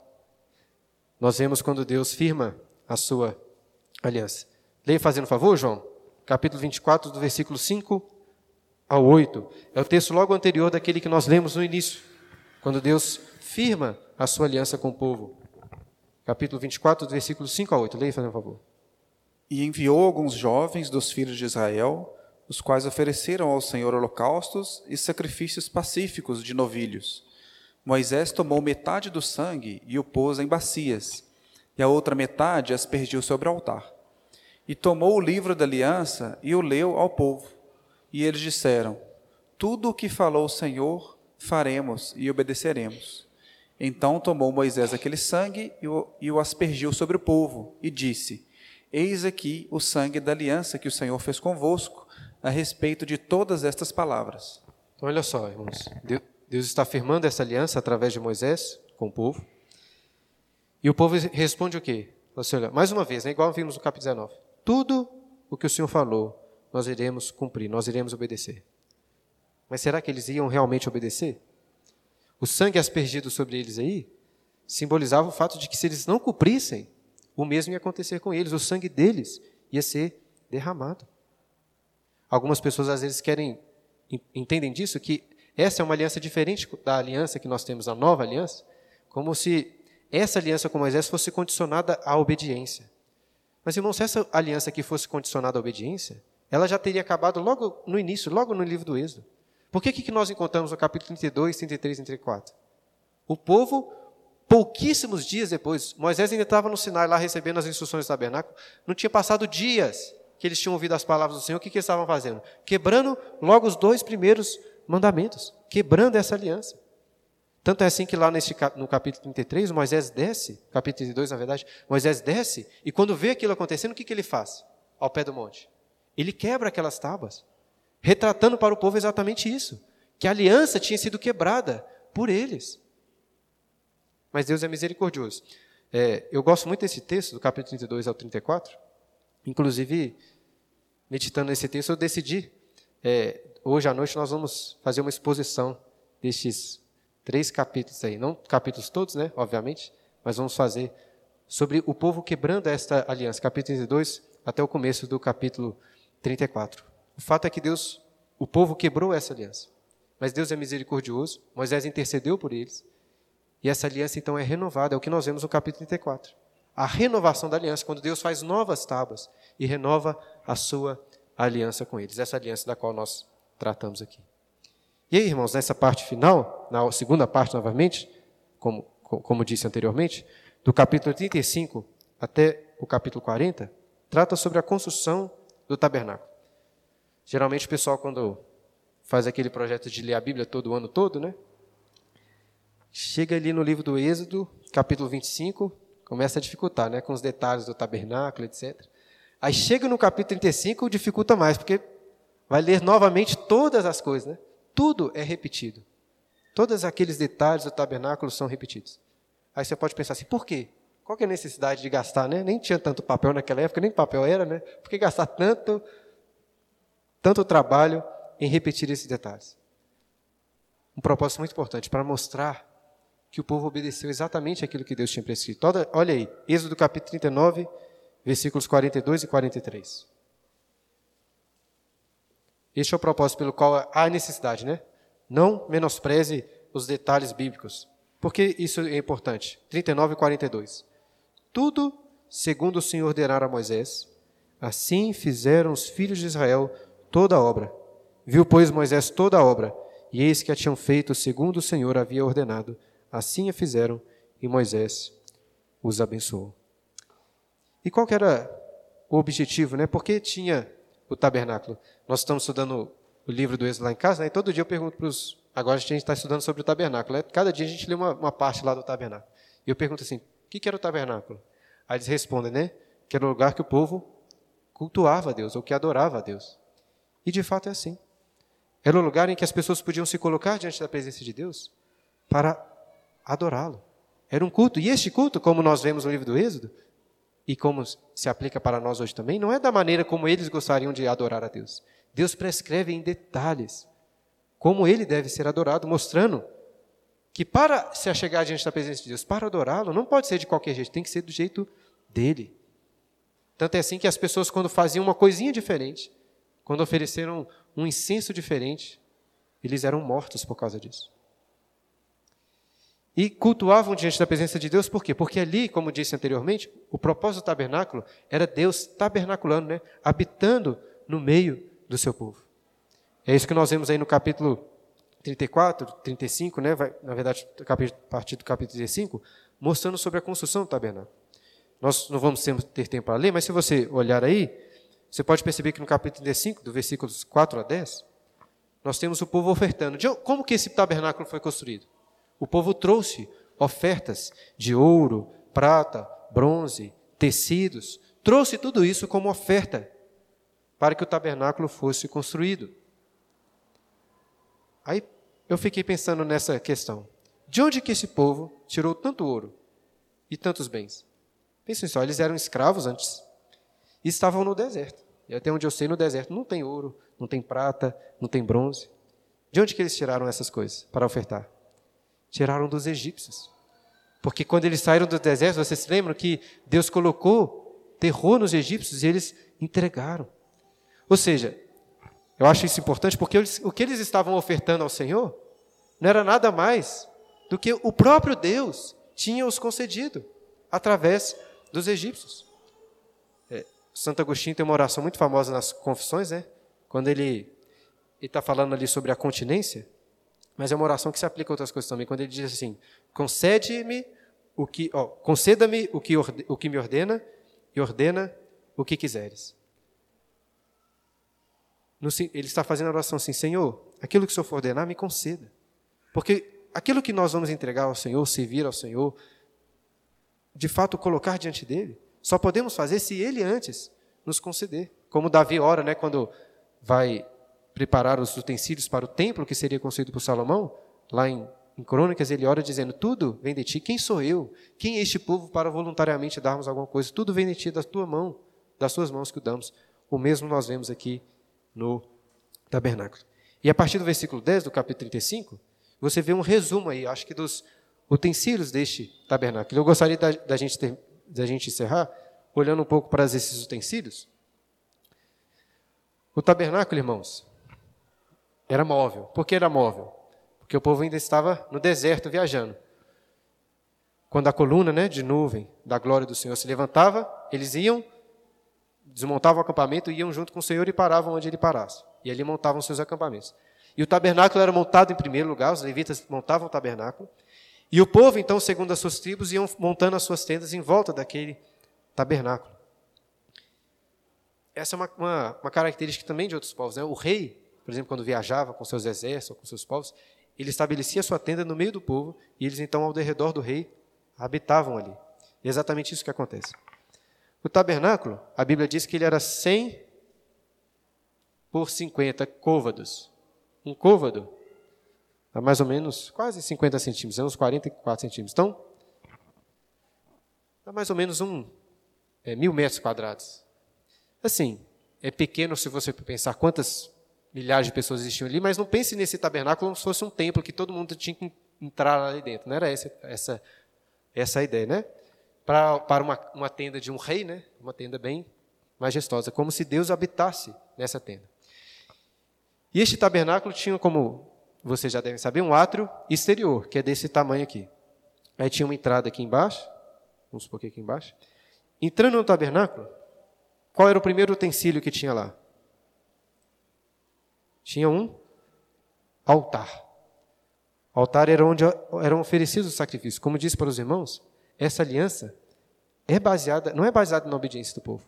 Nós vemos quando Deus firma a sua aliança. Leia fazendo favor, João. Capítulo 24, do versículo 5 ao 8. É o texto logo anterior daquele que nós lemos no início, quando Deus firma a sua aliança com o povo. Capítulo 24, do versículo 5 a 8. Leia fazendo favor. E enviou alguns jovens dos filhos de Israel, os quais ofereceram ao Senhor holocaustos e sacrifícios pacíficos de novilhos. Moisés tomou metade do sangue e o pôs em bacias, e a outra metade aspergiu sobre o altar. E tomou o livro da aliança e o leu ao povo. E eles disseram: Tudo o que falou o Senhor, faremos e obedeceremos. Então tomou Moisés aquele sangue e o, e o aspergiu sobre o povo, e disse: Eis aqui o sangue da aliança que o Senhor fez convosco a respeito de todas estas palavras. Então, olha só, irmãos. Deus está firmando essa aliança através de Moisés com o povo. E o povo responde o quê? Olha, mais uma vez, né, igual vimos no capítulo 19. Tudo o que o Senhor falou, nós iremos cumprir, nós iremos obedecer. Mas será que eles iam realmente obedecer? O sangue aspergido sobre eles aí simbolizava o fato de que se eles não cumprissem, o mesmo ia acontecer com eles, o sangue deles ia ser derramado. Algumas pessoas às vezes querem entendem disso que essa é uma aliança diferente da aliança que nós temos, a nova aliança, como se essa aliança com Moisés fosse condicionada à obediência. Mas, irmãos, se essa aliança aqui fosse condicionada à obediência, ela já teria acabado logo no início, logo no livro do Êxodo. Por que, que nós encontramos no capítulo 32, 33 e 34? O povo Pouquíssimos dias depois, Moisés ainda estava no Sinai lá recebendo as instruções do tabernáculo. Não tinha passado dias que eles tinham ouvido as palavras do Senhor. O que, que eles estavam fazendo? Quebrando logo os dois primeiros mandamentos, quebrando essa aliança. Tanto é assim que lá nesse, no capítulo 33, Moisés desce, capítulo 32, na verdade, Moisés desce, e quando vê aquilo acontecendo, o que, que ele faz ao pé do monte? Ele quebra aquelas tábuas, retratando para o povo exatamente isso: que a aliança tinha sido quebrada por eles. Mas Deus é misericordioso. É, eu gosto muito desse texto, do capítulo 32 ao 34. Inclusive, meditando nesse texto, eu decidi, é, hoje à noite nós vamos fazer uma exposição destes três capítulos aí. Não capítulos todos, né, obviamente, mas vamos fazer sobre o povo quebrando esta aliança, capítulo 32 até o começo do capítulo 34. O fato é que Deus, o povo quebrou essa aliança. Mas Deus é misericordioso, Moisés intercedeu por eles, e essa aliança então é renovada, é o que nós vemos no capítulo 34. A renovação da aliança, quando Deus faz novas tábuas e renova a sua aliança com eles. Essa aliança da qual nós tratamos aqui. E aí, irmãos, nessa parte final, na segunda parte novamente, como, como disse anteriormente, do capítulo 35 até o capítulo 40, trata sobre a construção do tabernáculo. Geralmente o pessoal, quando faz aquele projeto de ler a Bíblia todo o ano todo, né? Chega ali no livro do Êxodo, capítulo 25, começa a dificultar, né, com os detalhes do tabernáculo, etc. Aí chega no capítulo 35, dificulta mais, porque vai ler novamente todas as coisas, né? Tudo é repetido. Todos aqueles detalhes do tabernáculo são repetidos. Aí você pode pensar assim, por quê? Qual é a necessidade de gastar, né? Nem tinha tanto papel naquela época, nem papel era, né? Por que gastar tanto, tanto trabalho em repetir esses detalhes? Um propósito muito importante, para mostrar que o povo obedeceu exatamente aquilo que Deus tinha prescrito. Olha aí, Êxodo capítulo 39, versículos 42 e 43. Este é o propósito pelo qual há necessidade, né? Não menospreze os detalhes bíblicos. Por que isso é importante? 39 e 42. Tudo segundo o Senhor ordenara a Moisés, assim fizeram os filhos de Israel toda a obra. Viu, pois, Moisés toda a obra, e eis que a tinham feito segundo o Senhor havia ordenado, Assim a fizeram e Moisés os abençoou. E qual era o objetivo, né? Por que tinha o tabernáculo? Nós estamos estudando o livro do Êxodo lá em casa, né? E todo dia eu pergunto para os... Agora a gente está estudando sobre o tabernáculo. Né? Cada dia a gente lê uma, uma parte lá do tabernáculo. E eu pergunto assim, o que, que era o tabernáculo? Aí eles respondem, né? Que era o lugar que o povo cultuava a Deus, ou que adorava a Deus. E de fato é assim. Era o lugar em que as pessoas podiam se colocar diante da presença de Deus para adorá-lo. Era um culto. E este culto, como nós vemos no livro do Êxodo, e como se aplica para nós hoje também, não é da maneira como eles gostariam de adorar a Deus. Deus prescreve em detalhes como ele deve ser adorado, mostrando que para se achegar diante da presença de Deus, para adorá-lo, não pode ser de qualquer jeito, tem que ser do jeito dele. Tanto é assim que as pessoas, quando faziam uma coisinha diferente, quando ofereceram um incenso diferente, eles eram mortos por causa disso. E cultuavam diante da presença de Deus, por quê? Porque ali, como disse anteriormente, o propósito do tabernáculo era Deus tabernaculando, né? habitando no meio do seu povo. É isso que nós vemos aí no capítulo 34, 35, né? Vai, na verdade, a partir do capítulo 35, mostrando sobre a construção do tabernáculo. Nós não vamos ter tempo para ler, mas se você olhar aí, você pode perceber que no capítulo 35, do versículos 4 a 10, nós temos o povo ofertando. Como que esse tabernáculo foi construído? O povo trouxe ofertas de ouro, prata, bronze, tecidos, trouxe tudo isso como oferta para que o tabernáculo fosse construído. Aí eu fiquei pensando nessa questão. De onde que esse povo tirou tanto ouro e tantos bens? Pensem só, eles eram escravos antes e estavam no deserto. E até onde eu sei, no deserto não tem ouro, não tem prata, não tem bronze. De onde que eles tiraram essas coisas para ofertar? Tiraram dos egípcios. Porque quando eles saíram do deserto, vocês se lembram que Deus colocou terror nos egípcios e eles entregaram. Ou seja, eu acho isso importante porque eles, o que eles estavam ofertando ao Senhor não era nada mais do que o próprio Deus tinha os concedido através dos egípcios. É, Santo Agostinho tem uma oração muito famosa nas Confissões, né? Quando ele está falando ali sobre a continência, mas é uma oração que se aplica a outras coisas também. Quando ele diz assim: concede-me o que, ó, conceda-me o que, o que me ordena e ordena o que quiseres. No, ele está fazendo a oração assim: Senhor, aquilo que o Senhor for ordenar, me conceda. Porque aquilo que nós vamos entregar ao Senhor, servir ao Senhor, de fato colocar diante dele, só podemos fazer se ele antes nos conceder. Como Davi ora, né, quando vai preparar os utensílios para o templo que seria construído por Salomão, lá em, em Crônicas ele ora dizendo: Tudo vem de ti, quem sou eu? Quem é este povo para voluntariamente darmos alguma coisa? Tudo vem de ti, da tua mão, das tuas mãos que o damos. O mesmo nós vemos aqui no tabernáculo. E a partir do versículo 10 do capítulo 35, você vê um resumo aí, acho que dos utensílios deste tabernáculo. Eu gostaria da, da gente, ter, da gente encerrar olhando um pouco para esses utensílios. O tabernáculo, irmãos, era móvel. Por que era móvel? Porque o povo ainda estava no deserto viajando. Quando a coluna né, de nuvem da glória do Senhor se levantava, eles iam, desmontavam o acampamento, iam junto com o Senhor e paravam onde ele parasse. E ali montavam seus acampamentos. E o tabernáculo era montado em primeiro lugar, os levitas montavam o tabernáculo. E o povo, então, segundo as suas tribos, iam montando as suas tendas em volta daquele tabernáculo. Essa é uma, uma, uma característica também de outros povos. Né? O rei por exemplo, quando viajava com seus exércitos com seus povos, ele estabelecia sua tenda no meio do povo e eles então ao redor do rei habitavam ali. E é exatamente isso que acontece. O tabernáculo, a Bíblia diz que ele era 100 por 50 côvados. Um côvado dá mais ou menos quase 50 centímetros, é uns 44 centímetros. Então, dá mais ou menos um é, mil metros quadrados. Assim, é pequeno se você pensar quantas milhares de pessoas existiam ali, mas não pense nesse tabernáculo como se fosse um templo que todo mundo tinha que entrar ali dentro. Não era essa, essa, essa a ideia, né? Para, para uma, uma tenda de um rei, né? Uma tenda bem majestosa, como se Deus habitasse nessa tenda. E este tabernáculo tinha, como vocês já devem saber, um átrio exterior, que é desse tamanho aqui. Aí tinha uma entrada aqui embaixo, vamos supor que aqui embaixo. Entrando no tabernáculo, qual era o primeiro utensílio que tinha lá? Tinha um altar. O altar era onde eram oferecidos os sacrifícios. Como disse para os irmãos, essa aliança é baseada, não é baseada na obediência do povo.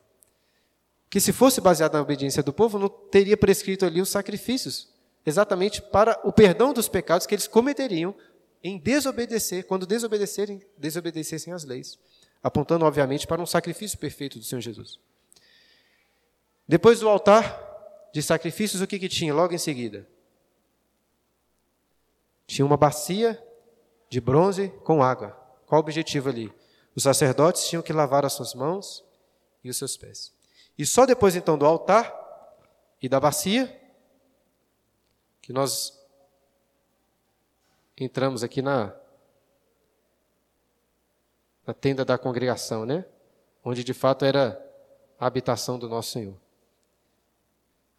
Que se fosse baseada na obediência do povo, não teria prescrito ali os sacrifícios, exatamente para o perdão dos pecados que eles cometeriam em desobedecer, quando desobedecerem, desobedecessem às leis, apontando obviamente para um sacrifício perfeito do Senhor Jesus. Depois do altar de sacrifícios, o que, que tinha logo em seguida? Tinha uma bacia de bronze com água. Qual o objetivo ali? Os sacerdotes tinham que lavar as suas mãos e os seus pés. E só depois então do altar e da bacia que nós entramos aqui na, na tenda da congregação, né? Onde de fato era a habitação do nosso Senhor.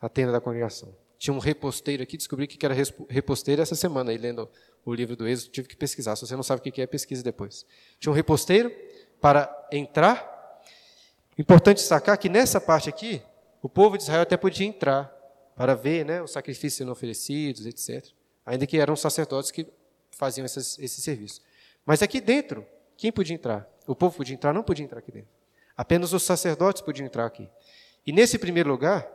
A tenda da congregação. Tinha um reposteiro aqui, descobri que era reposteiro essa semana, aí lendo o livro do Êxodo, tive que pesquisar. Se você não sabe o que é, pesquise depois. Tinha um reposteiro para entrar. Importante sacar que nessa parte aqui, o povo de Israel até podia entrar para ver né, os sacrifícios sendo oferecidos, etc. Ainda que eram sacerdotes que faziam esses, esse serviço. Mas aqui dentro, quem podia entrar? O povo podia entrar? Não podia entrar aqui dentro. Apenas os sacerdotes podiam entrar aqui. E nesse primeiro lugar,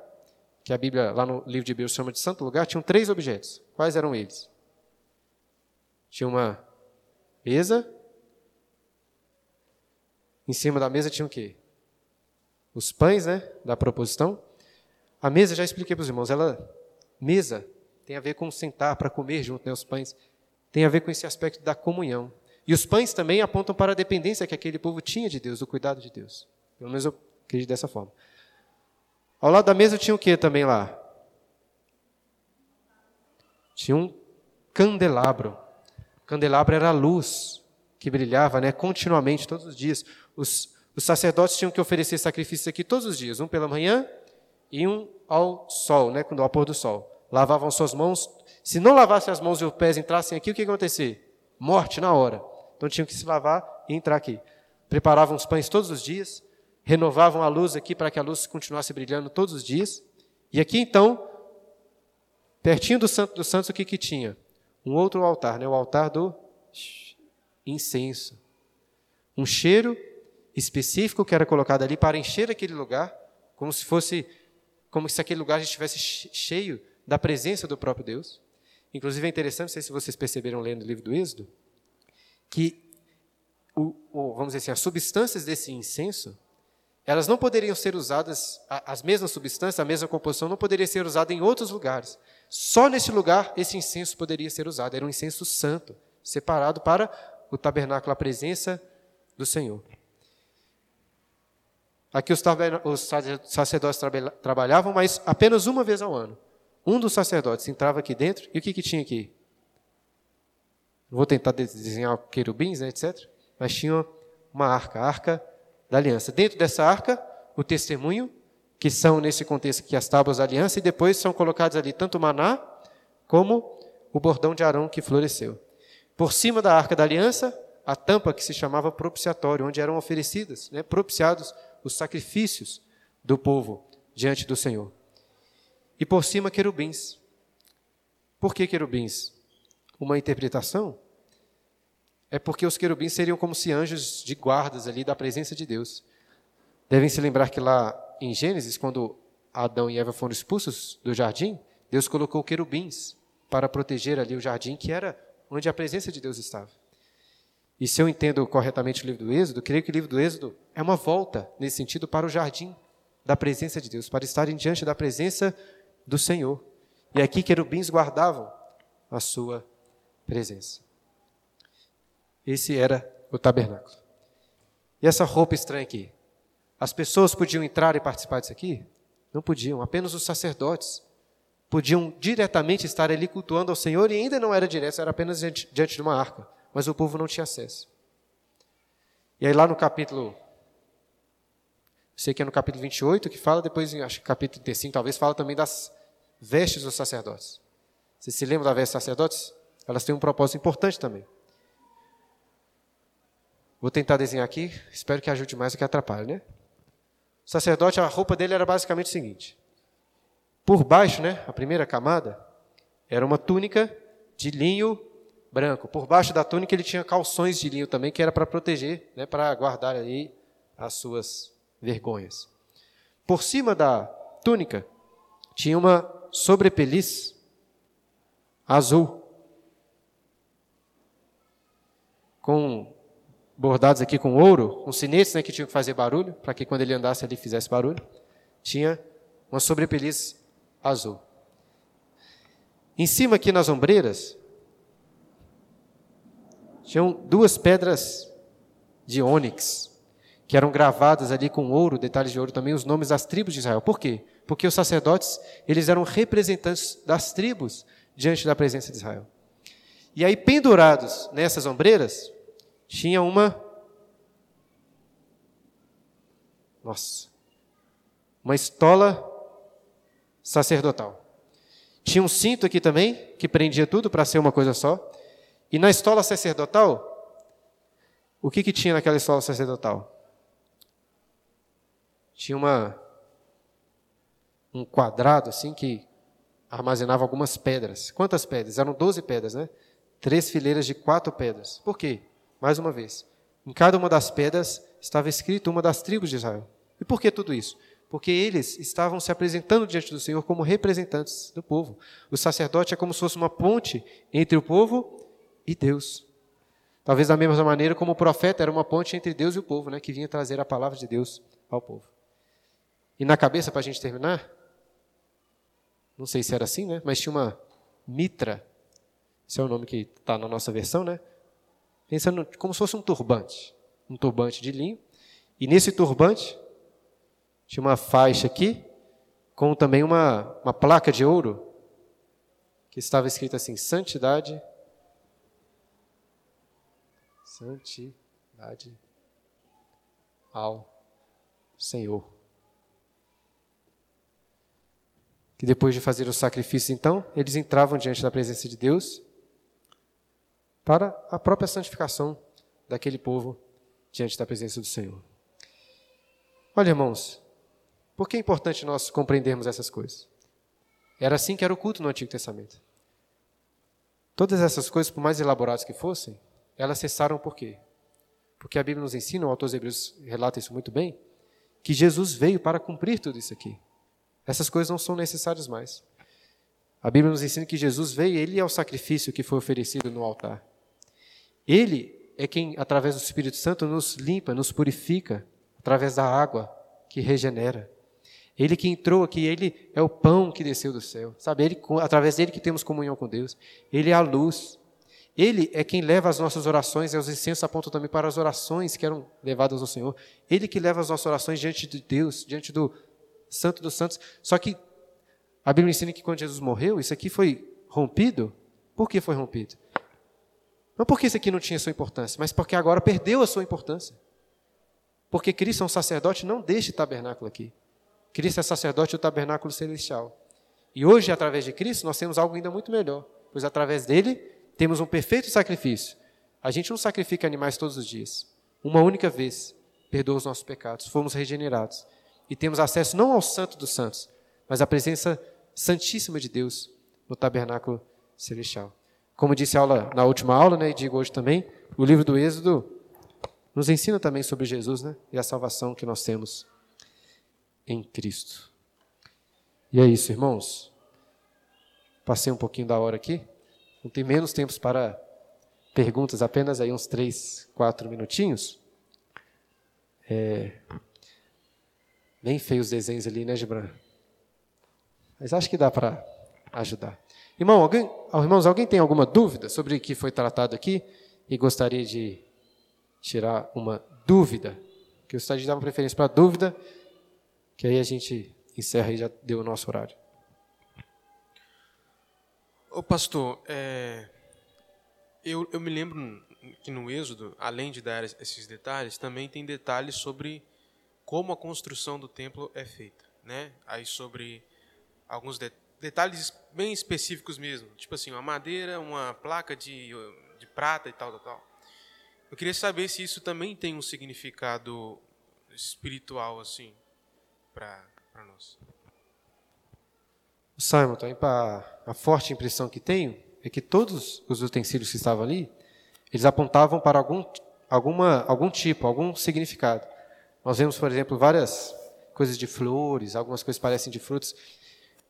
que a Bíblia, lá no livro de Hebreus, chama de santo lugar, tinham três objetos. Quais eram eles? Tinha uma mesa. Em cima da mesa tinha o quê? Os pães, né? Da proposição. A mesa, já expliquei para os irmãos, ela, mesa, tem a ver com sentar para comer junto, né? Os pães tem a ver com esse aspecto da comunhão. E os pães também apontam para a dependência que aquele povo tinha de Deus, o cuidado de Deus. Pelo menos eu acredito dessa forma. Ao lado da mesa tinha o que também lá? Tinha um candelabro. O candelabro era a luz que brilhava né, continuamente, todos os dias. Os, os sacerdotes tinham que oferecer sacrifícios aqui todos os dias, um pela manhã e um ao sol, né, quando ao pôr do sol. Lavavam suas mãos se não lavassem as mãos e os pés entrassem aqui, o que ia acontecer? Morte na hora. Então tinham que se lavar e entrar aqui. Preparavam os pães todos os dias, renovavam a luz aqui para que a luz continuasse brilhando todos os dias. E aqui então, pertinho do Santo dos Santos, o que, que tinha? Um outro altar, né? o altar do incenso. Um cheiro específico que era colocado ali para encher aquele lugar, como se fosse, como se aquele lugar estivesse cheio da presença do próprio Deus. Inclusive é interessante, não sei se vocês perceberam lendo o livro do Êxodo, que o, o, vamos dizer assim, as substâncias desse incenso, elas não poderiam ser usadas, as mesmas substâncias, a mesma composição, não poderia ser usada em outros lugares. Só nesse lugar esse incenso poderia ser usado. Era um incenso santo, separado para o tabernáculo, a presença do Senhor. Aqui os, os sacerdotes trabalhavam, mas apenas uma vez ao ano. Um dos sacerdotes entrava aqui dentro e o que, que tinha aqui? Vou tentar desenhar querubins, né, etc. Mas tinha uma arca, a arca da aliança. Dentro dessa arca, o testemunho, que são nesse contexto aqui as tábuas da aliança, e depois são colocados ali tanto o maná como o bordão de Arão que floresceu. Por cima da arca da aliança, a tampa que se chamava propiciatório, onde eram oferecidas, né, propiciados os sacrifícios do povo diante do Senhor e por cima querubins. Por que querubins? Uma interpretação é porque os querubins seriam como se anjos de guardas ali da presença de Deus. Devem se lembrar que lá em Gênesis, quando Adão e Eva foram expulsos do jardim, Deus colocou querubins para proteger ali o jardim, que era onde a presença de Deus estava. E se eu entendo corretamente o livro do Êxodo, creio que o livro do Êxodo é uma volta, nesse sentido, para o jardim da presença de Deus, para estarem diante da presença do Senhor. E aqui querubins guardavam a sua presença. Esse era o tabernáculo. E essa roupa estranha aqui? As pessoas podiam entrar e participar disso aqui? Não podiam, apenas os sacerdotes podiam diretamente estar ali cultuando ao Senhor e ainda não era direto, era apenas diante, diante de uma arca, mas o povo não tinha acesso. E aí lá no capítulo sei que é no capítulo 28 que fala, depois acho que capítulo 35 talvez fala também das vestes dos sacerdotes. Você se lembra das vestes dos sacerdotes? Elas têm um propósito importante também. Vou tentar desenhar aqui, espero que ajude mais do que atrapalhe, né? O sacerdote, a roupa dele era basicamente o seguinte: por baixo, né, a primeira camada, era uma túnica de linho branco. Por baixo da túnica ele tinha calções de linho também, que era para proteger, né, para guardar aí as suas vergonhas. Por cima da túnica tinha uma sobrepeliz azul, com bordados aqui com ouro, com sinetes né, que tinham que fazer barulho, para que quando ele andasse ali fizesse barulho. Tinha uma sobrepeliz azul. Em cima aqui nas ombreiras, tinham duas pedras de ônix, que eram gravadas ali com ouro, detalhes de ouro também, os nomes das tribos de Israel. Por quê? Porque os sacerdotes, eles eram representantes das tribos diante da presença de Israel. E aí, pendurados nessas ombreiras, tinha uma. Nossa. Uma estola sacerdotal. Tinha um cinto aqui também, que prendia tudo para ser uma coisa só. E na estola sacerdotal, o que, que tinha naquela estola sacerdotal? Tinha uma, um quadrado assim que armazenava algumas pedras. Quantas pedras? Eram 12 pedras, né? Três fileiras de quatro pedras. Por quê? Mais uma vez, em cada uma das pedras estava escrito uma das tribos de Israel. E por que tudo isso? Porque eles estavam se apresentando diante do Senhor como representantes do povo. O sacerdote é como se fosse uma ponte entre o povo e Deus. Talvez da mesma maneira como o profeta era uma ponte entre Deus e o povo, né, que vinha trazer a palavra de Deus ao povo. E na cabeça, para a gente terminar, não sei se era assim, né, mas tinha uma mitra, esse é o nome que está na nossa versão, né, pensando como se fosse um turbante, um turbante de linho. E nesse turbante tinha uma faixa aqui com também uma, uma placa de ouro que estava escrito assim: Santidade. Santidade ao Senhor. Que depois de fazer o sacrifício, então, eles entravam diante da presença de Deus para a própria santificação daquele povo diante da presença do Senhor. Olha, irmãos, por que é importante nós compreendermos essas coisas? Era assim que era o culto no Antigo Testamento. Todas essas coisas, por mais elaboradas que fossem, elas cessaram por quê? Porque a Bíblia nos ensina, o autor dos Hebreus relata isso muito bem, que Jesus veio para cumprir tudo isso aqui. Essas coisas não são necessárias mais. A Bíblia nos ensina que Jesus veio, ele é o sacrifício que foi oferecido no altar. Ele é quem, através do Espírito Santo, nos limpa, nos purifica, através da água que regenera. Ele que entrou aqui, ele é o pão que desceu do céu. Sabe, ele, através dele que temos comunhão com Deus. Ele é a luz. Ele é quem leva as nossas orações, e os incensos apontam também para as orações que eram levadas ao Senhor. Ele que leva as nossas orações diante de Deus, diante do Santo dos Santos. Só que a Bíblia ensina que quando Jesus morreu, isso aqui foi rompido. Por que foi rompido? Não porque isso aqui não tinha sua importância, mas porque agora perdeu a sua importância. Porque Cristo é um sacerdote, não deixe tabernáculo aqui. Cristo é sacerdote do tabernáculo celestial. E hoje, através de Cristo, nós temos algo ainda muito melhor, pois através dele temos um perfeito sacrifício. A gente não sacrifica animais todos os dias. Uma única vez perdoa os nossos pecados, fomos regenerados. E temos acesso não ao Santo dos Santos, mas à presença santíssima de Deus no tabernáculo celestial. Como disse aula, na última aula, né, e digo hoje também, o livro do Êxodo nos ensina também sobre Jesus né, e a salvação que nós temos em Cristo. E é isso, irmãos. Passei um pouquinho da hora aqui. Não tem menos tempos para perguntas, apenas aí uns três, quatro minutinhos. É... Bem feios os desenhos ali, né, Gibran? Mas acho que dá para ajudar. Irmão, alguém, irmãos, alguém tem alguma dúvida sobre o que foi tratado aqui e gostaria de tirar uma dúvida? Que eu gostaria de dar uma preferência para a dúvida, que aí a gente encerra e já deu o nosso horário. Ô pastor, é, eu, eu me lembro que no Êxodo, além de dar esses detalhes, também tem detalhes sobre como a construção do templo é feita, né? Aí sobre alguns detalhes detalhes bem específicos mesmo, tipo assim, uma madeira, uma placa de, de prata e tal, tal, tal. Eu queria saber se isso também tem um significado espiritual, assim, para nós. Simon, tá a forte impressão que tenho é que todos os utensílios que estavam ali, eles apontavam para algum, alguma, algum tipo, algum significado. nós vemos, por exemplo, várias coisas de flores, algumas coisas parecem de frutos,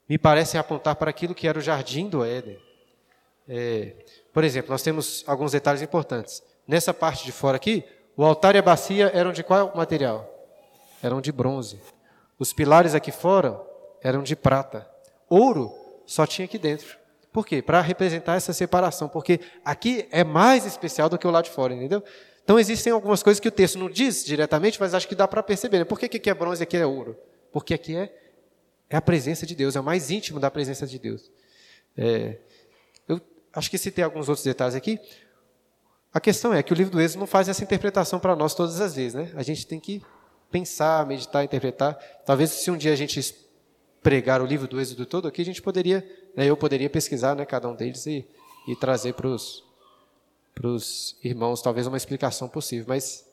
me parecem apontar para aquilo que era o jardim do Éden. É, por exemplo, nós temos alguns detalhes importantes. Nessa parte de fora aqui, o altar e a bacia eram de qual material? Eram de bronze. Os pilares aqui fora eram de prata. Ouro só tinha aqui dentro. Por quê? Para representar essa separação, porque aqui é mais especial do que o lado de fora, entendeu? Então existem algumas coisas que o texto não diz diretamente, mas acho que dá para perceber. Né? Por que aqui é bronze e aqui é ouro? Porque aqui é, é a presença de Deus, é o mais íntimo da presença de Deus. É, eu acho que citei alguns outros detalhes aqui. A questão é que o livro do Êxodo não faz essa interpretação para nós todas as vezes. Né? A gente tem que pensar, meditar, interpretar. Talvez se um dia a gente pregar o livro do Êxodo todo aqui, a gente poderia, né, eu poderia pesquisar né, cada um deles e, e trazer para os irmãos talvez uma explicação possível. Mas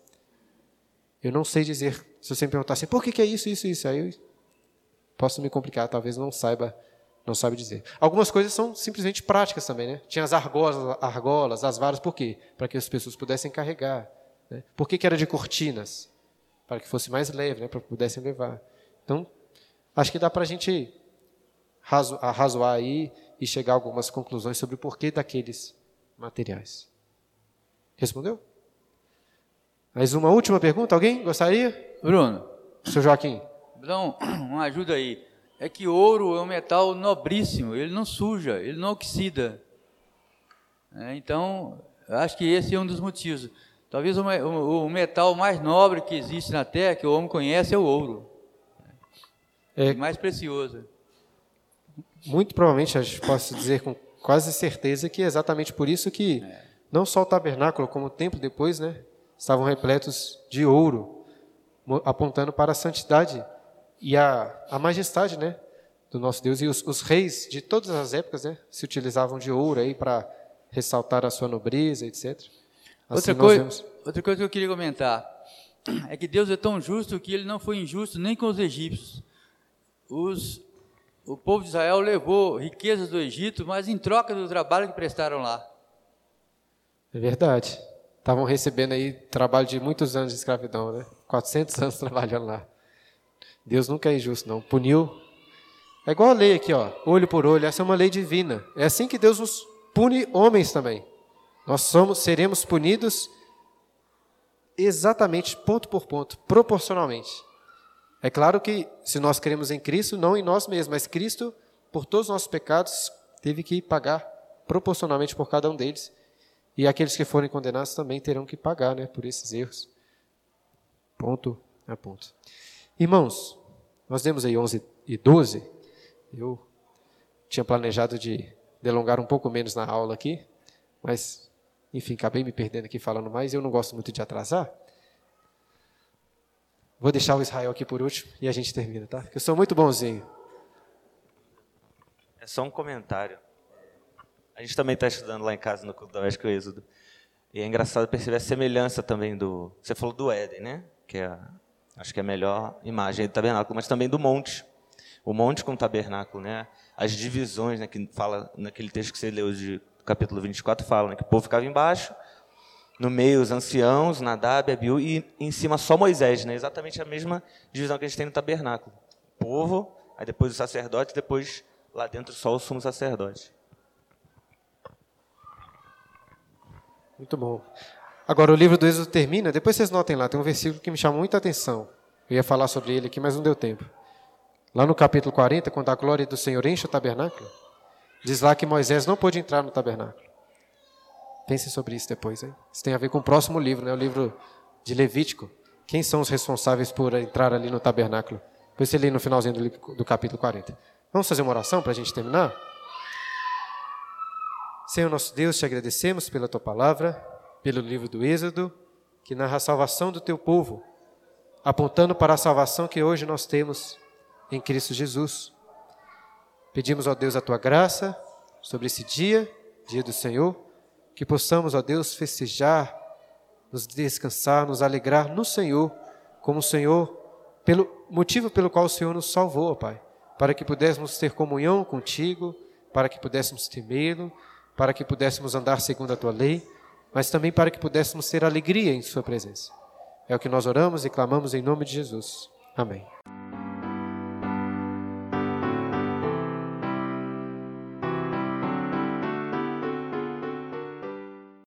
eu não sei dizer, se você me perguntar assim, por que, que é isso, isso, isso, aí eu posso me complicar, talvez não saiba não sabe dizer. Algumas coisas são simplesmente práticas também, né? Tinha as argolas, argolas as varas, por quê? Para que as pessoas pudessem carregar. Né? Por que, que era de cortinas? Para que fosse mais leve, né? para que pudessem levar. Então, Acho que dá para a gente arrazoar aí e chegar a algumas conclusões sobre o porquê daqueles materiais. Respondeu? Mais uma última pergunta? Alguém gostaria? Bruno. Seu Joaquim. Bruno, uma ajuda aí. É que ouro é um metal nobríssimo, ele não suja, ele não oxida. É, então, acho que esse é um dos motivos. Talvez o, o, o metal mais nobre que existe na Terra, que o homem conhece, é o ouro. É, mais precioso. Muito provavelmente, posso dizer com quase certeza que é exatamente por isso que é. não só o tabernáculo, como o templo depois, né, estavam repletos de ouro, apontando para a santidade e a, a majestade, né, do nosso Deus. E os, os reis de todas as épocas, né, se utilizavam de ouro aí para ressaltar a sua nobreza, etc. Assim outra, coisa, vemos... outra coisa que eu queria comentar é que Deus é tão justo que ele não foi injusto nem com os egípcios os, o povo de Israel levou riquezas do Egito, mas em troca do trabalho que prestaram lá. É verdade. Estavam recebendo aí trabalho de muitos anos de escravidão, né? 400 anos trabalhando lá. Deus nunca é injusto, não. Puniu. É igual a lei aqui, ó. Olho por olho. Essa é uma lei divina. É assim que Deus nos pune homens também. Nós somos, seremos punidos exatamente, ponto por ponto, proporcionalmente. É claro que se nós cremos em Cristo, não em nós mesmos, mas Cristo, por todos os nossos pecados, teve que pagar proporcionalmente por cada um deles. E aqueles que forem condenados também terão que pagar né, por esses erros. Ponto a ponto. Irmãos, nós demos aí 11 e 12. Eu tinha planejado de delongar um pouco menos na aula aqui, mas, enfim, acabei me perdendo aqui falando mais. Eu não gosto muito de atrasar. Vou deixar o Israel aqui por último e a gente termina, tá? Eu sou muito bonzinho. É só um comentário. A gente também está estudando lá em casa no culto doméstico Êxodo. E é engraçado perceber a semelhança também do. Você falou do Éden, né? Que é, acho que é a melhor imagem do tabernáculo, mas também do monte. O monte com o tabernáculo, né? As divisões, né? Que fala naquele texto que você leu de capítulo 24, fala né, que o povo ficava embaixo no meio os anciãos, Nadab, Abiú, e em cima só Moisés, né? exatamente a mesma divisão que a gente tem no tabernáculo. O povo, aí depois o sacerdote, depois lá dentro só o sumo sacerdote. Muito bom. Agora o livro do Êxodo termina, depois vocês notem lá, tem um versículo que me chamou muita atenção. Eu ia falar sobre ele aqui, mas não deu tempo. Lá no capítulo 40, quando a glória do Senhor enche o tabernáculo, diz lá que Moisés não pôde entrar no tabernáculo. Pensem sobre isso depois. Hein? Isso tem a ver com o próximo livro, né? o livro de Levítico. Quem são os responsáveis por entrar ali no tabernáculo? Depois você lê no finalzinho do, do capítulo 40. Vamos fazer uma oração para a gente terminar? Senhor nosso Deus, te agradecemos pela tua palavra, pelo livro do Êxodo, que narra a salvação do teu povo, apontando para a salvação que hoje nós temos em Cristo Jesus. Pedimos, ó Deus, a tua graça sobre esse dia, dia do Senhor que possamos, ó Deus, festejar, nos descansar, nos alegrar no Senhor, como o Senhor, pelo motivo pelo qual o Senhor nos salvou, ó Pai, para que pudéssemos ter comunhão contigo, para que pudéssemos temê-lo, para que pudéssemos andar segundo a tua lei, mas também para que pudéssemos ter alegria em Sua presença. É o que nós oramos e clamamos em nome de Jesus. Amém.